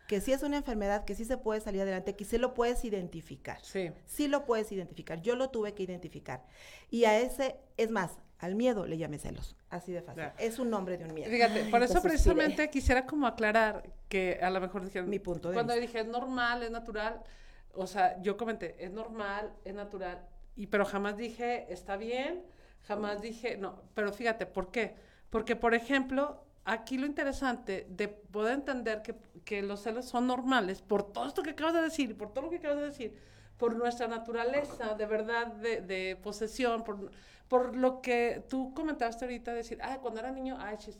Speaker 1: que sí es una enfermedad, que sí se puede salir adelante, que sí lo puedes identificar.
Speaker 4: Sí.
Speaker 1: Sí lo puedes identificar. Yo lo tuve que identificar. Y a ese, es más, al miedo le llamé celos. Así de fácil.
Speaker 4: Ya.
Speaker 1: Es un nombre de un miedo.
Speaker 4: Fíjate, por eso precisamente quisiera como aclarar que a lo mejor dije,
Speaker 1: Mi punto de
Speaker 4: cuando
Speaker 1: vista.
Speaker 4: dije es normal, es natural, o sea, yo comenté, es normal, es natural, y pero jamás dije está bien, jamás dije, no, pero fíjate, ¿por qué? Porque, por ejemplo, aquí lo interesante de poder entender que, que los celos son normales, por todo esto que acabas de decir, por todo lo que acabas de decir, por nuestra naturaleza, de verdad, de, posesión, por, por lo que tú comentaste ahorita, decir, ah, cuando era niño, ay, chis,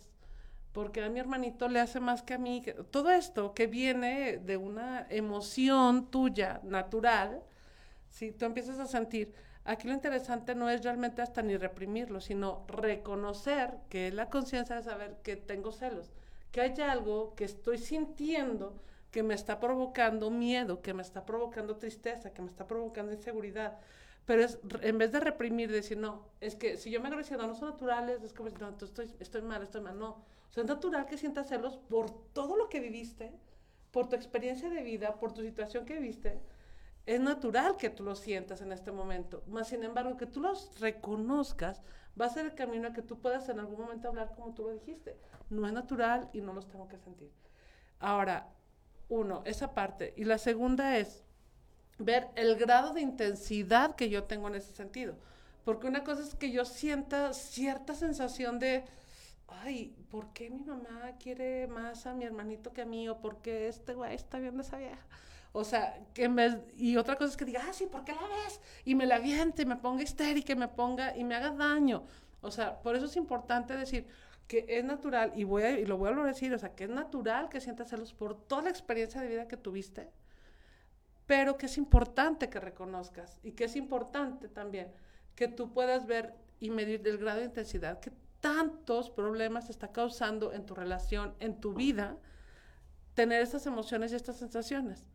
Speaker 4: porque a mi hermanito le hace más que a mí. todo esto que viene de una emoción tuya, natural, si tú empiezas a sentir, aquí lo interesante no es realmente hasta ni reprimirlo, sino reconocer que la conciencia de saber que tengo celos, que hay algo que estoy sintiendo que me está provocando miedo, que me está provocando tristeza, que me está provocando inseguridad. Pero es, en vez de reprimir, decir, no, es que si yo me hago diciendo, no son naturales, es como, no, estoy, estoy mal, estoy mal. No, o sea, es natural que sientas celos por todo lo que viviste, por tu experiencia de vida, por tu situación que viviste. Es natural que tú lo sientas en este momento. Más sin embargo, que tú los reconozcas va a ser el camino a que tú puedas en algún momento hablar como tú lo dijiste. No es natural y no los tengo que sentir. Ahora, uno, esa parte. Y la segunda es ver el grado de intensidad que yo tengo en ese sentido. Porque una cosa es que yo sienta cierta sensación de, ay, ¿por qué mi mamá quiere más a mi hermanito que a mí? ¿O por qué este güey está viendo a esa vieja? O sea, que en vez, y otra cosa es que diga, ah, sí, ¿por qué la ves? Y me la aviente, y me ponga histérica, y me ponga, y me haga daño. O sea, por eso es importante decir que es natural, y, voy a, y lo volver a decir, o sea, que es natural que sientas celos por toda la experiencia de vida que tuviste, pero que es importante que reconozcas, y que es importante también que tú puedas ver y medir el grado de intensidad que tantos problemas te está causando en tu relación, en tu vida, tener estas emociones y estas sensaciones.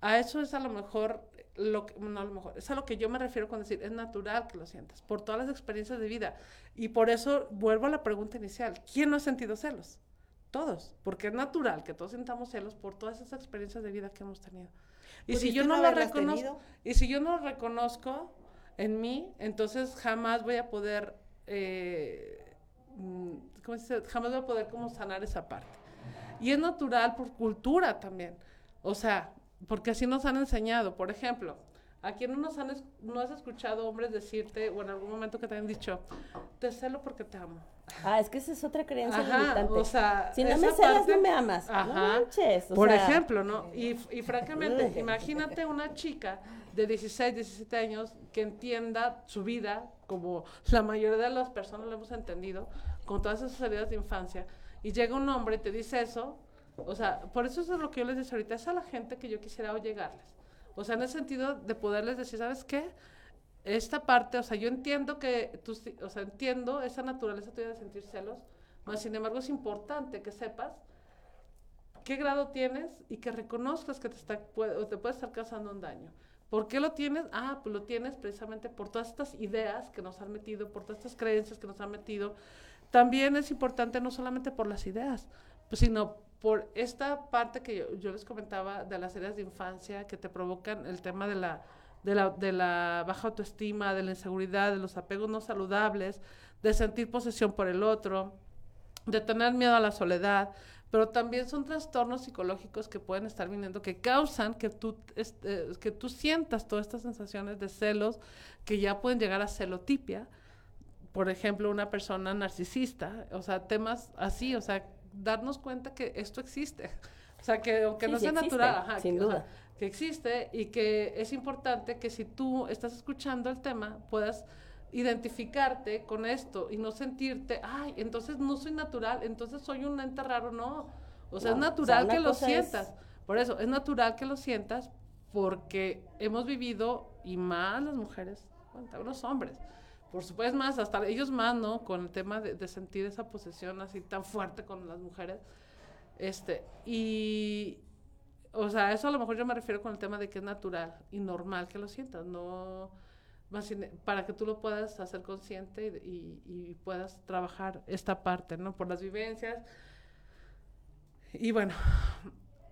Speaker 4: A eso es a lo mejor, lo que, no a lo mejor, es a lo que yo me refiero con decir, es natural que lo sientas, por todas las experiencias de vida. Y por eso vuelvo a la pregunta inicial, ¿quién no ha sentido celos? Todos, porque es natural que todos sintamos celos por todas esas experiencias de vida que hemos tenido. Y si
Speaker 1: ¿Pudiste
Speaker 4: yo no lo
Speaker 1: haberlas
Speaker 4: reconozco, y si yo no reconozco en mí, entonces jamás voy a poder, eh, mm, ¿cómo se dice? Jamás voy a poder como sanar esa parte. Y es natural por cultura también. O sea, porque así nos han enseñado. Por ejemplo, no nos han, es- no has escuchado hombres decirte, o en algún momento que te han dicho, te celo porque te amo.
Speaker 2: Ah, es que esa es otra creencia
Speaker 4: Ajá,
Speaker 2: limitante.
Speaker 4: o sea,
Speaker 2: si no me celas,
Speaker 4: parte-
Speaker 2: no me amas. No
Speaker 4: Ajá.
Speaker 2: manches. o
Speaker 4: Por
Speaker 2: sea,
Speaker 4: ejemplo, ¿no? Y, y francamente, imagínate una chica de 16, 17 años que entienda su vida como la mayoría de las personas lo hemos entendido, con todas esas heridas de infancia, y llega un hombre y te dice eso, o sea, por eso es lo que yo les decía ahorita, es a la gente que yo quisiera llegarles. O sea, en el sentido de poderles decir, ¿sabes qué? Esta parte, o sea, yo entiendo que tú, o sea, entiendo esa naturaleza tuya de sentir celos, mas sin embargo es importante que sepas qué grado tienes y que reconozcas que te, está, puede, te puede estar causando un daño. ¿Por qué lo tienes? Ah, pues lo tienes precisamente por todas estas ideas que nos han metido, por todas estas creencias que nos han metido. También es importante no solamente por las ideas, pues, sino por esta parte que yo, yo les comentaba de las heridas de infancia que te provocan el tema de la, de, la, de la baja autoestima, de la inseguridad, de los apegos no saludables, de sentir posesión por el otro, de tener miedo a la soledad, pero también son trastornos psicológicos que pueden estar viniendo, que causan que tú, este, que tú sientas todas estas sensaciones de celos que ya pueden llegar a celotipia. Por ejemplo, una persona narcisista, o sea, temas así, o sea, darnos cuenta que esto existe. O sea, que aunque
Speaker 2: Sí,
Speaker 4: no
Speaker 2: sí
Speaker 4: sea
Speaker 2: existe,
Speaker 4: natural, ajá,
Speaker 2: sin
Speaker 4: que, o sea,
Speaker 2: duda.
Speaker 4: que existe y que es importante que si tú estás escuchando el tema, puedas identificarte con esto y no sentirte, ay, entonces no soy natural, entonces soy un ente raro, no. O sea,
Speaker 2: No,
Speaker 4: es
Speaker 2: o sea,
Speaker 4: natural que lo
Speaker 2: es-
Speaker 4: sientas. Por eso, es natural que lo sientas porque hemos vivido, y más las mujeres, bueno, los hombres, por supuesto más, hasta ellos más, ¿no? Con el tema de, de sentir esa posesión así tan fuerte con las mujeres. Este, y, o sea, eso a lo mejor yo me refiero con el tema de que es natural y normal que lo sientas, no más para que tú lo puedas hacer consciente y, y- y puedas trabajar esta parte, ¿no? Por las vivencias. Y bueno,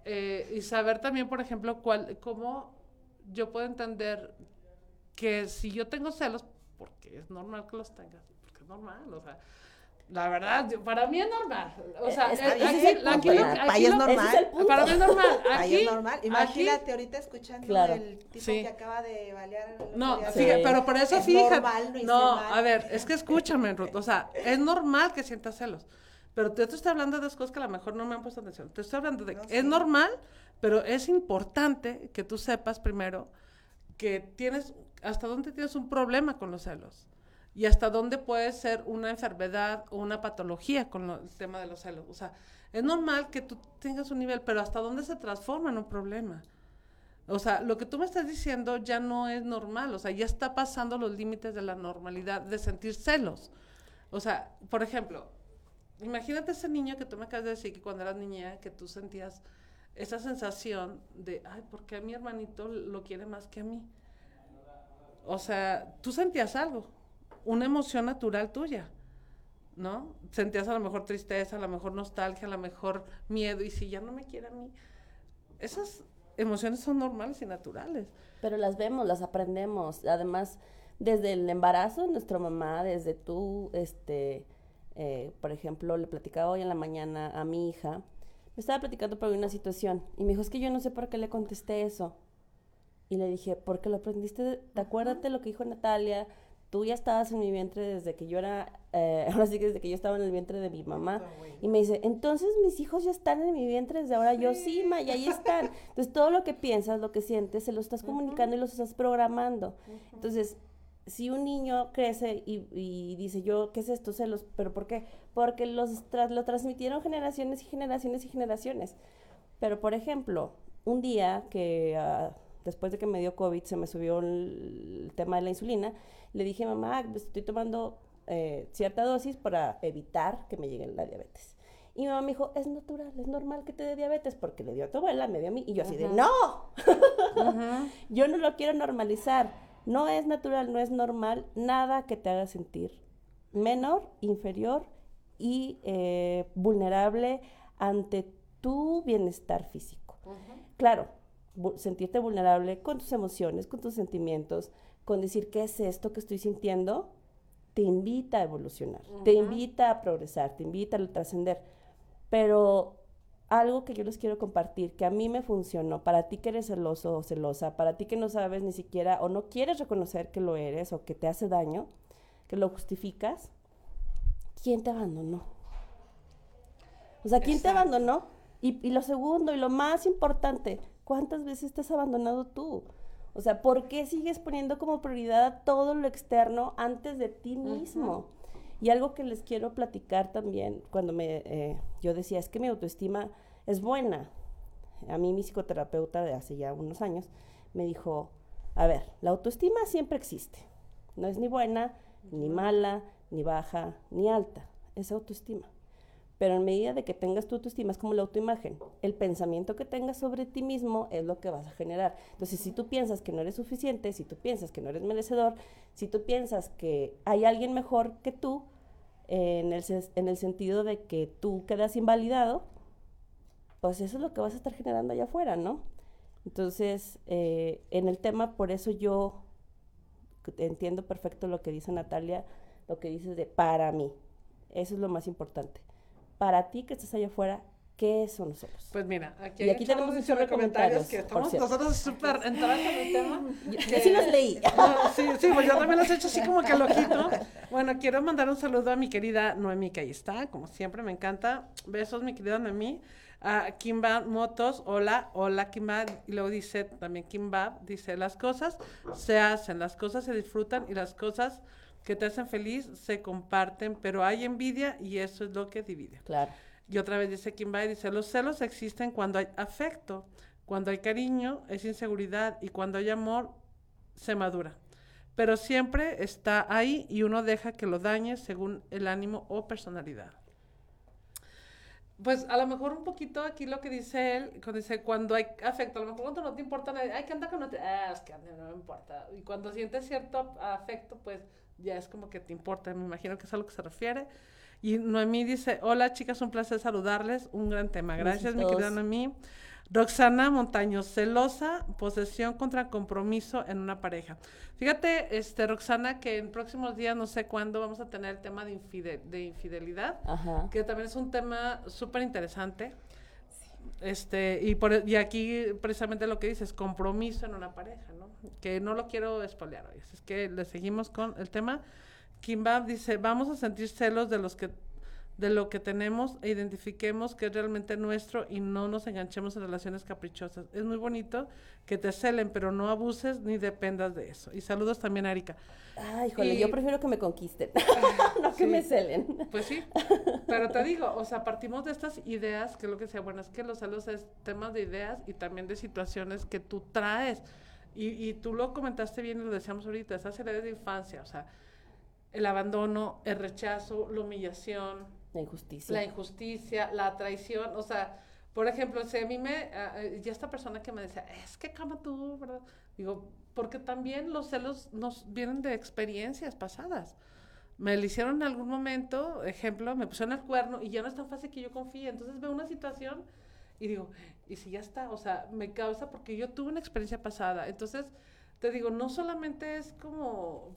Speaker 4: eh, y saber también, por ejemplo, cuál, cómo yo puedo entender que si yo tengo celos, porque es normal que los tengas, porque es normal, o sea, la verdad, para mí es normal. O sea,
Speaker 2: Es-
Speaker 4: eh, aquí,
Speaker 2: es el
Speaker 4: aquí
Speaker 2: punto,
Speaker 4: lo- aquí
Speaker 1: Para es normal.
Speaker 2: Es punto.
Speaker 4: para mí es normal. Aquí,
Speaker 1: es normal.
Speaker 4: aquí-
Speaker 1: Imagínate ahorita escuchando
Speaker 2: Claro.
Speaker 1: el tipo
Speaker 4: Sí.
Speaker 1: que acaba de balear.
Speaker 4: No.
Speaker 2: Sí.
Speaker 4: fíjate, pero por eso
Speaker 1: Es
Speaker 4: fíjate.
Speaker 1: normal, no
Speaker 4: no,
Speaker 1: mal.
Speaker 4: a ver, es que escúchame, Ruth. O sea, es normal que sientas celos. Pero yo te estoy hablando de dos cosas que a lo mejor no me han puesto atención. Te estoy hablando de
Speaker 1: No,
Speaker 4: que es
Speaker 1: sí.
Speaker 4: normal, pero es importante que tú sepas primero que tienes, hasta dónde tienes un problema con los celos. y hasta dónde puede ser una enfermedad o una patología con el tema de los celos. O sea, es normal que tú tengas un nivel, pero hasta dónde se transforma en un problema. O sea, lo que tú me estás diciendo ya no es normal, o sea, ya está pasando los límites de la normalidad de sentir celos. O sea, por ejemplo, imagínate ese niño que tú me acabas de decir que cuando eras niña, que tú sentías esa sensación de, ay, ¿por qué a mi hermanito lo quiere más que a mí? O sea, tú sentías algo, una emoción natural tuya, ¿no? Sentías a lo mejor tristeza, a lo mejor nostalgia, a lo mejor miedo, y si ya no me quiere a mí, esas emociones son normales y naturales.
Speaker 2: Pero las vemos, las aprendemos. Además, desde el embarazo de nuestra mamá, desde tú, este, eh, por ejemplo, le platicaba hoy en la mañana a mi hija, me estaba platicando por una situación y me dijo, es que yo no sé por qué le contesté eso. Y le dije, porque lo aprendiste, ¿te acuerdas de lo que dijo Natalia? Tú ya estabas en mi vientre desde que yo era, eh, ahora sí que desde que yo estaba en el vientre de mi mamá. Y me dice, entonces mis hijos ya están en mi vientre desde ahora. Yo sí, ma, y ahí están. Entonces todo lo que piensas, lo que sientes, se lo estás comunicando y lo estás programando. Entonces, si un niño crece y, y dice, yo, ¿qué es esto? Celos, ¿pero por qué? Porque los lo transmitieron generaciones y generaciones y generaciones. Pero, por ejemplo, un día que ah, después de que me dio COVID se me subió el, tema de la insulina, le dije, mamá, pues, estoy tomando eh, cierta dosis para evitar que me llegue la diabetes. Y mi mamá me dijo, es natural, es normal que te dé diabetes porque le dio a tu abuela, me dio a mí. Y yo así de, no, yo no lo quiero normalizar. No es natural, no es normal, nada que te haga sentir menor, inferior y eh, vulnerable ante tu bienestar físico. Claro, sentirte vulnerable con tus emociones, con tus sentimientos, con decir qué es esto que estoy sintiendo, te invita a evolucionar, te invita a progresar, te invita a trascender. Pero algo que yo les quiero compartir, que a mí me funcionó, para ti que eres celoso o celosa, para ti que no sabes ni siquiera o no quieres reconocer que lo eres o que te hace daño, que lo justificas, ¿quién te abandonó? O sea, ¿quién te abandonó? Y, y lo segundo y lo más importante, ¿cuántas veces te has abandonado tú? O sea, ¿por qué sigues poniendo como prioridad todo lo externo antes de ti mismo? Y algo que les quiero platicar también, cuando me, eh, yo decía, es que mi autoestima es buena. A mí mi psicoterapeuta de hace ya unos años me dijo, a ver, la autoestima siempre existe. No es ni buena, ni mala, ni baja, ni alta. Es autoestima. Pero en medida de que tengas tu autoestima, es como la autoimagen. El pensamiento que tengas sobre ti mismo es lo que vas a generar. Entonces, si tú piensas que no eres suficiente, si tú piensas que no eres merecedor, si tú piensas que hay alguien mejor que tú, eh, en, el, sentido de que tú quedas invalidado, pues eso es lo que vas a estar generando allá afuera, ¿no? Entonces, eh, en el tema, por eso yo entiendo perfecto lo que dice Natalia, lo que dices de para mí. Eso es lo más importante. Para ti que estás allá afuera, ¿qué son los celos?
Speaker 4: Pues mira, aquí,
Speaker 2: Y aquí tenemos un chorro de comentarios,
Speaker 4: que
Speaker 2: por
Speaker 4: estamos nosotros súper entrados en el tema.
Speaker 2: Yo,
Speaker 4: que-
Speaker 2: yo sí los leí.
Speaker 4: No, sí, sí, pues yo también los he hecho así como que al ojito. Bueno, quiero mandar un saludo a mi querida Noemí, que ahí está, como siempre, me encanta. Besos, mi querida Noemí. A Kimba Motos, hola, hola Kimba. Y luego dice también Kimba, dice, las cosas se hacen, las cosas se disfrutan y las cosas que te hacen feliz se comparten, pero hay envidia y eso es lo que divide.
Speaker 2: Claro.
Speaker 4: Y otra vez dice Kimba, dice, los celos existen cuando hay afecto, cuando hay cariño, es inseguridad y cuando hay amor, se madura. Pero siempre está ahí y uno deja que lo dañe según el ánimo o personalidad. Pues a lo mejor un poquito aquí lo que dice él, cuando dice cuando hay afecto, a lo mejor cuando no te importa, nadie, ay, que anda con no te, ah, es que anda, no me importa. Y cuando sientes cierto afecto, pues ya es como que te importa, me imagino que es a lo que se refiere. Y Noemí dice, hola chicas, un placer saludarles, un gran tema. Gracias, mi querida. Noemí. Roxana Montaño, celosa, posesión contra compromiso en una pareja. Fíjate, este, Roxana, que en próximos días, no sé cuándo, vamos a tener el tema de, infide- de infidelidad
Speaker 2: Ajá.
Speaker 4: que también es un tema súper interesante. Este, y, por, y aquí precisamente lo que dices, compromiso en una pareja, ¿no? Que no lo quiero espolear hoy. Así es que le seguimos con el tema. Kimbab dice, vamos a sentir celos de los que de lo que tenemos e identifiquemos que es realmente nuestro y no nos enganchemos en relaciones caprichosas. Es muy bonito que te celen, pero no abuses ni dependas de eso. Y saludos también a Erika.
Speaker 2: Ay, híjole,
Speaker 4: Y-
Speaker 2: yo prefiero que me conquisten, no que me celen.
Speaker 4: Pues sí, pero te digo, o sea, partimos de estas ideas, que es lo que sea, bueno, es que los celos es temas de ideas y también de situaciones que tú traes. Y, y tú lo comentaste bien y lo decíamos ahorita, esas edades de infancia, o sea, el abandono, el rechazo, la humillación,
Speaker 2: La injusticia.
Speaker 4: la injusticia, la traición, o sea, por ejemplo, si a mí me, eh, ya esta persona que me decía, es que cama tú, ¿verdad? Digo, porque también los celos nos vienen de experiencias pasadas. Me lo hicieron en algún momento, ejemplo, me pusieron el cuerno y ya no es tan fácil que yo confíe. Entonces veo una situación y digo, ¿y si ya está? O sea, me causa porque yo tuve una experiencia pasada. Entonces, te digo, no solamente es como,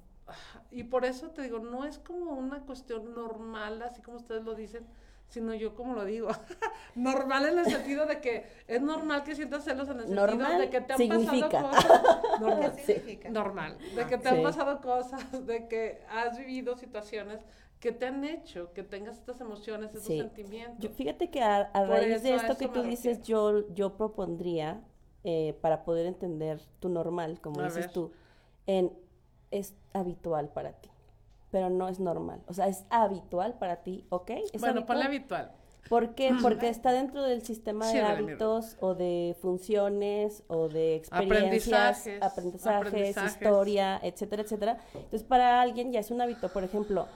Speaker 4: y por eso te digo, no es como una cuestión normal, así como ustedes lo dicen, sino yo como lo digo, normal en el sentido de que es normal que sientas celos en el sentido
Speaker 2: Normal
Speaker 4: de que te han
Speaker 2: significa.
Speaker 4: pasado cosas.
Speaker 5: ¿Qué
Speaker 4: Normal,
Speaker 5: significa?
Speaker 4: normal, de que te han pasado cosas, de que has vivido situaciones que te han hecho que tengas estas emociones,
Speaker 2: Sí.
Speaker 4: sentientos.
Speaker 2: Yo- fíjate que a, a raíz de
Speaker 4: eso
Speaker 2: esto que tú dices, yo, yo propondría, eh, para poder entender tu normal, como
Speaker 4: A
Speaker 2: dices
Speaker 4: ver.
Speaker 2: tú, en es habitual para ti, pero no es normal. O sea, es habitual para ti, ¿ok? ¿Es
Speaker 4: bueno, ponle
Speaker 2: habitual?
Speaker 4: habitual.
Speaker 2: ¿Por qué? Porque está dentro del sistema de hábitos o de funciones o de experiencias,
Speaker 4: Aprendizajes,
Speaker 2: aprendizajes,
Speaker 4: aprendizajes.
Speaker 2: historia, etcétera, etcétera. Entonces, para alguien ya es un hábito. Por ejemplo,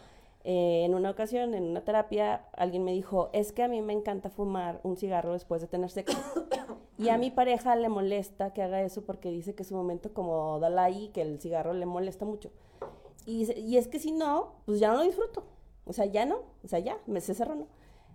Speaker 2: eh, en una ocasión, en una terapia, alguien me dijo, es que a mí me encanta fumar un cigarro después de tener sexo. y a mi pareja le molesta que haga eso porque dice que es un momento como Dalai, que el cigarro le molesta mucho. Y, y es que si no, pues ya no lo disfruto. O sea, ya no, o sea, ya, me se cerró, ¿no?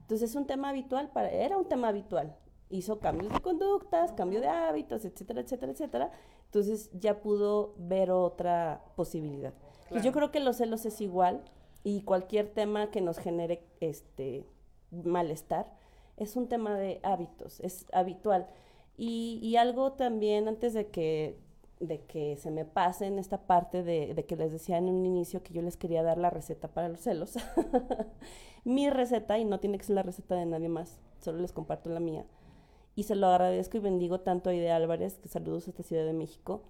Speaker 2: Entonces es un tema habitual, para, era un tema habitual. Hizo cambios de conductas, cambio de hábitos, etcétera, etcétera, etcétera. Entonces ya pudo ver otra posibilidad. Pues yo creo que los celos es igual y cualquier tema que nos genere este malestar es un tema de hábitos, es habitual. Y, algo también antes de que, de que se me pase en esta parte de, de que les decía en un inicio que yo les quería dar la receta para los celos. Mi receta, y no tiene que ser la receta de nadie más, solo les comparto la mía. Y se lo agradezco y bendigo tanto a Ide Álvarez, que saludos a esta Ciudad de México,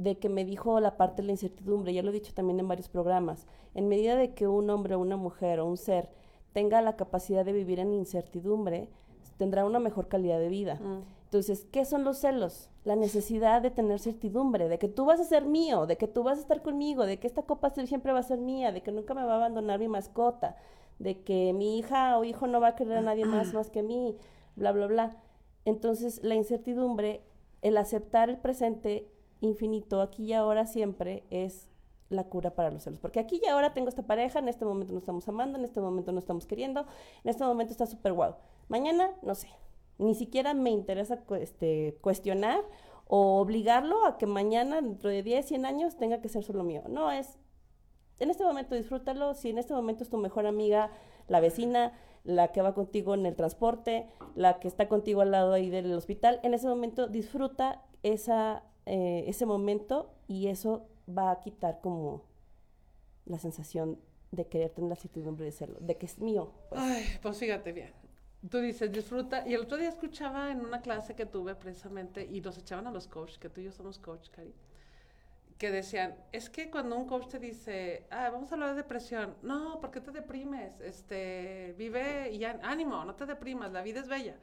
Speaker 2: de que me dijo la parte de la incertidumbre, ya lo he dicho también en varios programas, en medida de que un hombre una mujer o un ser tenga la capacidad de vivir en incertidumbre, tendrá una mejor calidad de vida. Entonces, ¿qué son los celos? La necesidad de tener certidumbre, de que tú vas a ser mío, de que tú vas a estar conmigo, de que esta copa siempre va a ser mía, de que nunca me va a abandonar mi mascota, de que mi hija o hijo no va a querer a nadie más más que a mí, bla, bla, bla. Entonces, la incertidumbre, el aceptar el presente infinito, aquí y ahora siempre, es la cura para los celos. Porque aquí y ahora tengo esta pareja, en este momento nos estamos amando, en este momento nos estamos queriendo, en este momento está súper guau. Mañana, no sé, ni siquiera me interesa este, cuestionar o obligarlo a que mañana, dentro de 10, 100 años, tenga que ser solo mío. No, es, en este momento disfrútalo, si en este momento es tu mejor amiga, la vecina, la que va contigo en el transporte, la que está contigo al lado ahí del hospital, en ese momento disfruta esa, eh, ese momento y eso va a quitar como la sensación de querer tener la certidumbre de serlo, de que es mío. pues.
Speaker 4: Ay, pues fíjate bien. Tú dices, disfruta. Y el otro día escuchaba en una clase que tuve precisamente, y nos echaban a los coaches, que tú y yo somos coach, Cari, que decían, es que cuando un coach te dice, ah, vamos a hablar de depresión, no, ¿por qué te deprimes? Este, vive y ánimo, no te deprimas, la vida es bella.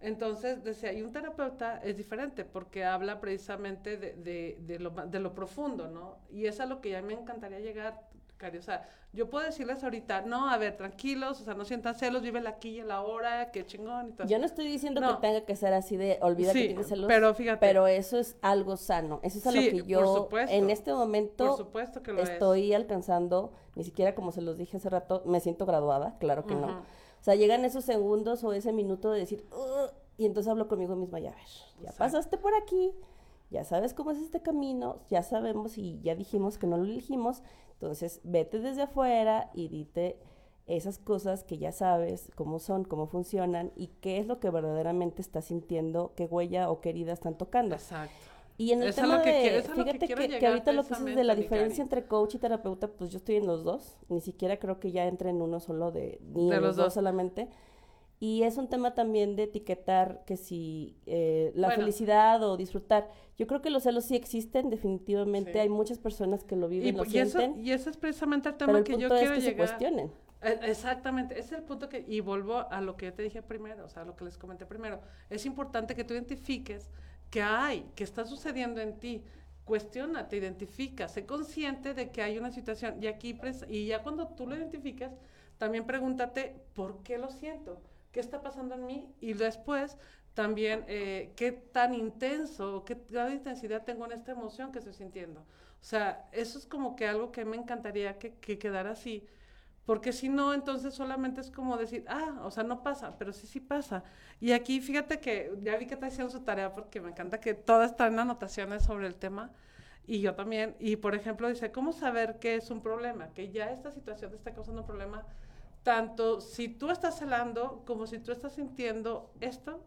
Speaker 4: Entonces, decía, y un terapeuta es diferente porque habla precisamente de, de, de lo, de lo profundo, ¿no? Y es a lo que ya me encantaría llegar, Cari. O sea, yo puedo decirles ahorita, no, a ver, tranquilos, o sea, no sientan celos, vive el aquí y el ahora, qué chingón y todo.
Speaker 2: Yo no estoy diciendo
Speaker 4: No.
Speaker 2: que tenga que ser así de olvida que
Speaker 4: Sí,
Speaker 2: tienes celos,
Speaker 4: pero fíjate.
Speaker 2: pero eso es algo sano. Eso es a
Speaker 4: Sí,
Speaker 2: lo que
Speaker 4: por
Speaker 2: yo
Speaker 4: supuesto.
Speaker 2: en este
Speaker 4: Por
Speaker 2: momento
Speaker 4: supuesto que lo es.
Speaker 2: estoy alcanzando, ni siquiera como se los dije hace rato, me siento graduada, claro que no. O sea, llegan esos segundos o ese minuto de decir, "Ugh", y entonces hablo conmigo misma, ya a ver, ya
Speaker 4: Exacto.
Speaker 2: pasaste por aquí, ya sabes cómo es este camino, ya sabemos y ya dijimos que no lo elegimos, entonces vete desde afuera y dite esas cosas que ya sabes, cómo son, cómo funcionan y qué es lo que verdaderamente estás sintiendo, qué huella o qué herida están tocando.
Speaker 4: Exacto.
Speaker 2: Y en el
Speaker 4: Eso
Speaker 2: tema
Speaker 4: lo que
Speaker 2: de,
Speaker 4: quiero- lo que
Speaker 2: fíjate que, que ahorita lo que dices de la diferencia entre coach y terapeuta, pues yo estoy en los dos, ni siquiera creo que ya entre en uno solo de, ni
Speaker 4: De
Speaker 2: en
Speaker 4: los
Speaker 2: dos. solamente. Y es un tema también de etiquetar que si eh, la
Speaker 4: Bueno.
Speaker 2: felicidad o disfrutar. Yo creo que los celos sí existen, definitivamente.
Speaker 4: Sí.
Speaker 2: Hay muchas personas que lo
Speaker 4: Y,
Speaker 2: viven, lo
Speaker 4: y eso,
Speaker 2: sienten,
Speaker 4: y ese es precisamente el
Speaker 2: pero
Speaker 4: tema
Speaker 2: el
Speaker 4: que
Speaker 2: punto
Speaker 4: yo
Speaker 2: es
Speaker 4: quiero
Speaker 2: que se cuestionen.
Speaker 4: Eh, Exactamente, ese es el punto que, y vuelvo a lo que yo te dije primero, o sea, a lo que les comenté primero. Es importante que tú identifiques qué hay, qué está sucediendo en ti. Cuestiónate, identifica, sé consciente de que hay una situación. Y aquí, pres- y ya cuando tú lo identificas, también pregúntate, ¿por qué lo siento? ¿Qué está pasando en mí? Y después, también, eh, ¿qué tan intenso, qué grado de intensidad tengo en esta emoción que estoy sintiendo? O sea, eso es como que algo que me encantaría que, que quedara así. Porque si no, entonces solamente es como decir, ah, o sea, no pasa, pero sí, sí pasa. Y aquí, fíjate que ya vi que está haciendo su tarea porque me encanta que todas están anotaciones sobre el tema. Y yo también. Y por ejemplo, dice, ¿cómo saber que es un problema? Que ya esta situación te está causando un problema, tanto si tú estás celando como si tú estás sintiendo esto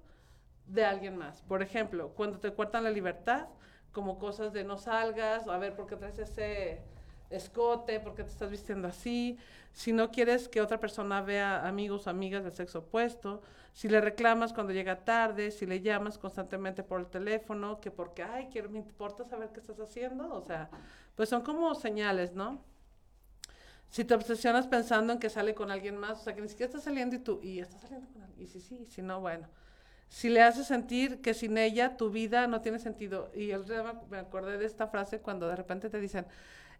Speaker 4: de alguien más. Por ejemplo, cuando te cortan la libertad, como cosas de no salgas, a ver, ¿por qué traes ese escote? ¿Por qué te estás vistiendo así? Si no quieres que otra persona vea amigos o amigas del sexo opuesto, si le reclamas cuando llega tarde, si le llamas constantemente por el teléfono, que porque, ay, quiero, me importa saber qué estás haciendo, o sea, pues son como señales, ¿no? Si te obsesionas pensando en que sale con alguien más, o sea, que ni siquiera está saliendo y tú, y está saliendo con alguien, y si sí, si no, bueno. Si le haces sentir que sin ella tu vida no tiene sentido. Y me- me acordé de esta frase cuando de repente te dicen,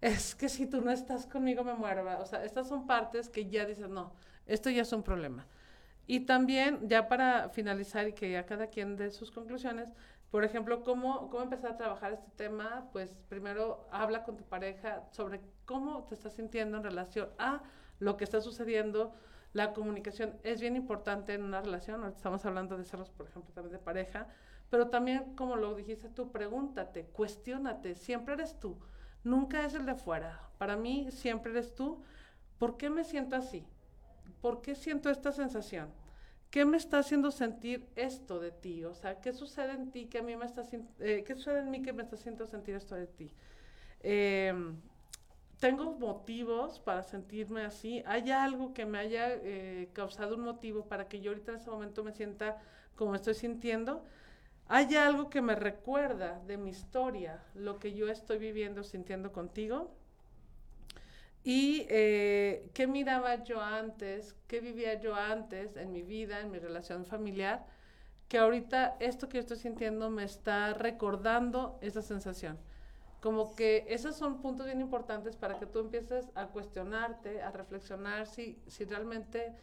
Speaker 4: es que si tú no estás conmigo me muero. ¿verdad? O sea, estas son partes que ya dices, no, esto ya es un problema. Y también, ya para finalizar y que ya cada quien dé sus conclusiones, por ejemplo, ¿cómo, cómo empezar a trabajar este tema? Pues primero habla con tu pareja sobre cómo te estás sintiendo en relación a lo que está sucediendo. La comunicación es bien importante en una relación. Estamos hablando de celos, por ejemplo, también de pareja. Pero también, como lo dijiste tú, pregúntate, cuestiónate. Siempre eres tú. Nunca es el de afuera. Para mí, siempre eres tú. ¿Por qué me siento así? ¿Por qué siento esta sensación? ¿Qué me está haciendo sentir esto de ti? O sea, ¿qué sucede en ti que a mí me está eh, qué sucede en mí que me está haciendo sentir esto de ti? Em, tengo motivos para sentirme así. ¿Hay algo que me haya eh, causado un motivo para que yo ahorita en ese momento me sienta como estoy sintiendo? ¿Hay algo que me recuerda de mi historia, lo que yo estoy viviendo, sintiendo contigo? Y eh, qué miraba yo antes, qué vivía yo antes en mi vida, en mi relación familiar, que ahorita esto que yo estoy sintiendo me está recordando esa sensación. Como que esos son puntos bien importantes para que tú empieces a cuestionarte, a reflexionar si, si realmente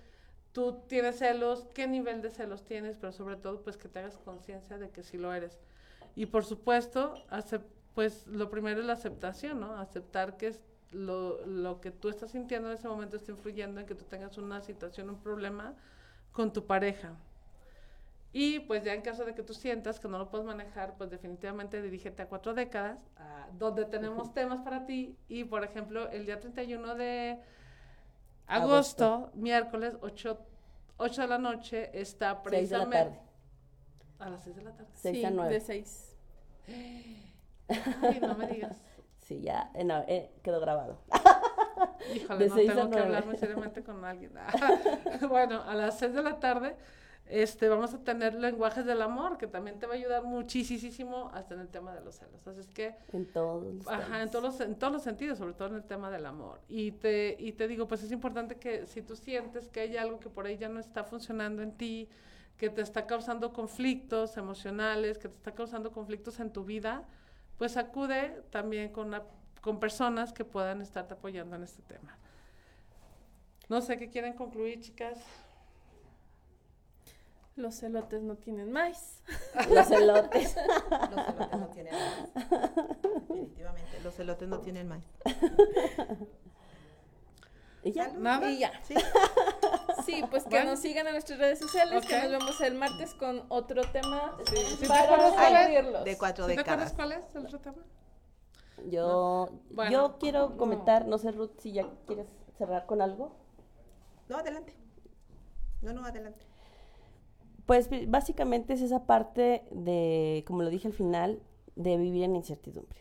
Speaker 4: tú tienes celos, qué nivel de celos tienes, pero sobre todo pues que te hagas conciencia de que sí lo eres. Y por supuesto, acep- pues lo primero es la aceptación, ¿no? Aceptar que es lo, lo que tú estás sintiendo en ese momento está influyendo en que tú tengas una situación, un problema con tu pareja. Y pues ya en caso de que tú sientas que no lo puedes manejar, pues definitivamente dirígete a cuatro décadas, a- donde tenemos temas para ti. Y por ejemplo, el día 31 de agosto,
Speaker 2: Agosto.
Speaker 4: miércoles, 8, 8 de la noche, está
Speaker 2: Seis de la
Speaker 4: precisamente...
Speaker 2: tarde.
Speaker 4: A las 6 de la tarde.
Speaker 2: Seis
Speaker 3: sí,
Speaker 2: a nueve.
Speaker 3: de seis.
Speaker 4: Ay, no me digas.
Speaker 2: Sí, ya eh, no, eh, quedó grabado.
Speaker 4: Híjole,
Speaker 2: De
Speaker 4: no tengo que hablar muy seriamente con alguien. bueno, a las 6 de la tarde este, vamos a tener lenguajes del amor, que también te va a ayudar muchísimo hasta en el tema de los celos. Así es que,
Speaker 2: En todos los
Speaker 4: ajá, en todos, los, en todos los sentidos, sobre todo en el tema del amor. Y te, y te digo, pues es importante que si tú sientes que hay algo que por ahí ya no está funcionando en ti, que te está causando conflictos emocionales, que te está causando conflictos en tu vida, pues acude también con, una- con personas que puedan estarte apoyando en este tema. No sé qué quieren concluir, chicas.
Speaker 3: Los celotes no tienen maíz.
Speaker 2: Los elotes.
Speaker 1: Los elotes no tienen maíz. Definitivamente, los elotes no tienen maíz.
Speaker 2: Y ya.
Speaker 4: Nada.
Speaker 3: Y ya.
Speaker 1: Sí.
Speaker 3: Sí, pues que
Speaker 4: Bueno.
Speaker 3: nos sigan en nuestras redes sociales, que
Speaker 4: Ok.
Speaker 3: nos vemos el martes con otro tema
Speaker 4: Sí, ¿sí te
Speaker 3: para
Speaker 4: acuerdas cuál es?
Speaker 3: aburrirlos.
Speaker 1: De cuatro
Speaker 4: ¿Sí ¿Te acuerdas cuál es el otro tema?
Speaker 2: Yo,
Speaker 4: Bueno.
Speaker 2: yo quiero comentar, no sé, Ruth, si ya quieres cerrar con algo.
Speaker 1: No, adelante. No, no, adelante.
Speaker 2: Pues básicamente es esa parte de, como lo dije al final, de vivir en incertidumbre.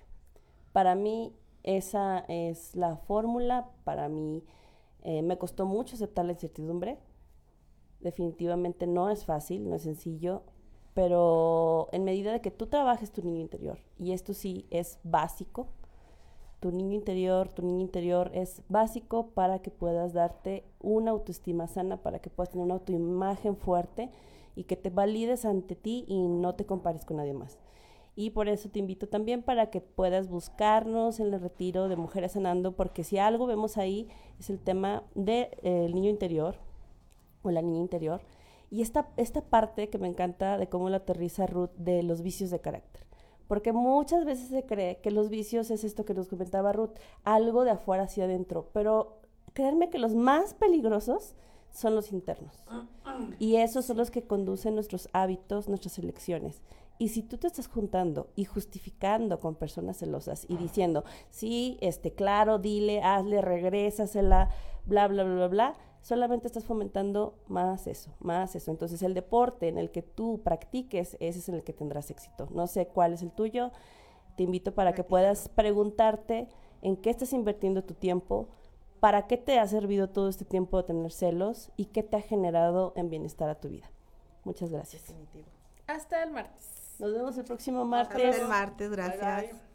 Speaker 2: Para mí esa es la fórmula, para mí eh, me costó mucho aceptar la incertidumbre, definitivamente no es fácil, no es sencillo, pero en medida de que tú trabajes tu niño interior, y esto sí es básico, tu niño interior, tu niño interior es básico para que puedas darte una autoestima sana, para que puedas tener una autoimagen fuerte y que te valides ante ti y no te compares con nadie más. Y por eso te invito también para que puedas buscarnos en el retiro de Mujeres Sanando, porque si algo vemos ahí es el tema del niño interior o la niña interior. Y esta, esta parte que me encanta de cómo lo aterriza Ruth de los vicios de carácter. Porque muchas veces se cree que los vicios es esto que nos comentaba Ruth, algo de afuera hacia adentro. Pero créanme que los más peligrosos son los internos. Y esos son los que conducen nuestros hábitos, nuestras elecciones. Y si tú te estás juntando y justificando con personas celosas y diciendo, sí, este, claro, dile, hazle, regrésasela, bla, bla, bla, bla, bla, solamente estás fomentando más eso, más eso. Entonces el deporte en el que tú practiques, ese es en el que tendrás éxito. No sé cuál es el tuyo. Te invito para que puedas preguntarte en qué estás invirtiendo tu tiempo, para qué te ha servido todo este tiempo de tener celos y qué te ha generado en bienestar a tu vida. Muchas gracias.
Speaker 3: Hasta el martes.
Speaker 2: Nos vemos el próximo martes.
Speaker 1: Hasta el martes, gracias.
Speaker 4: Bye, bye.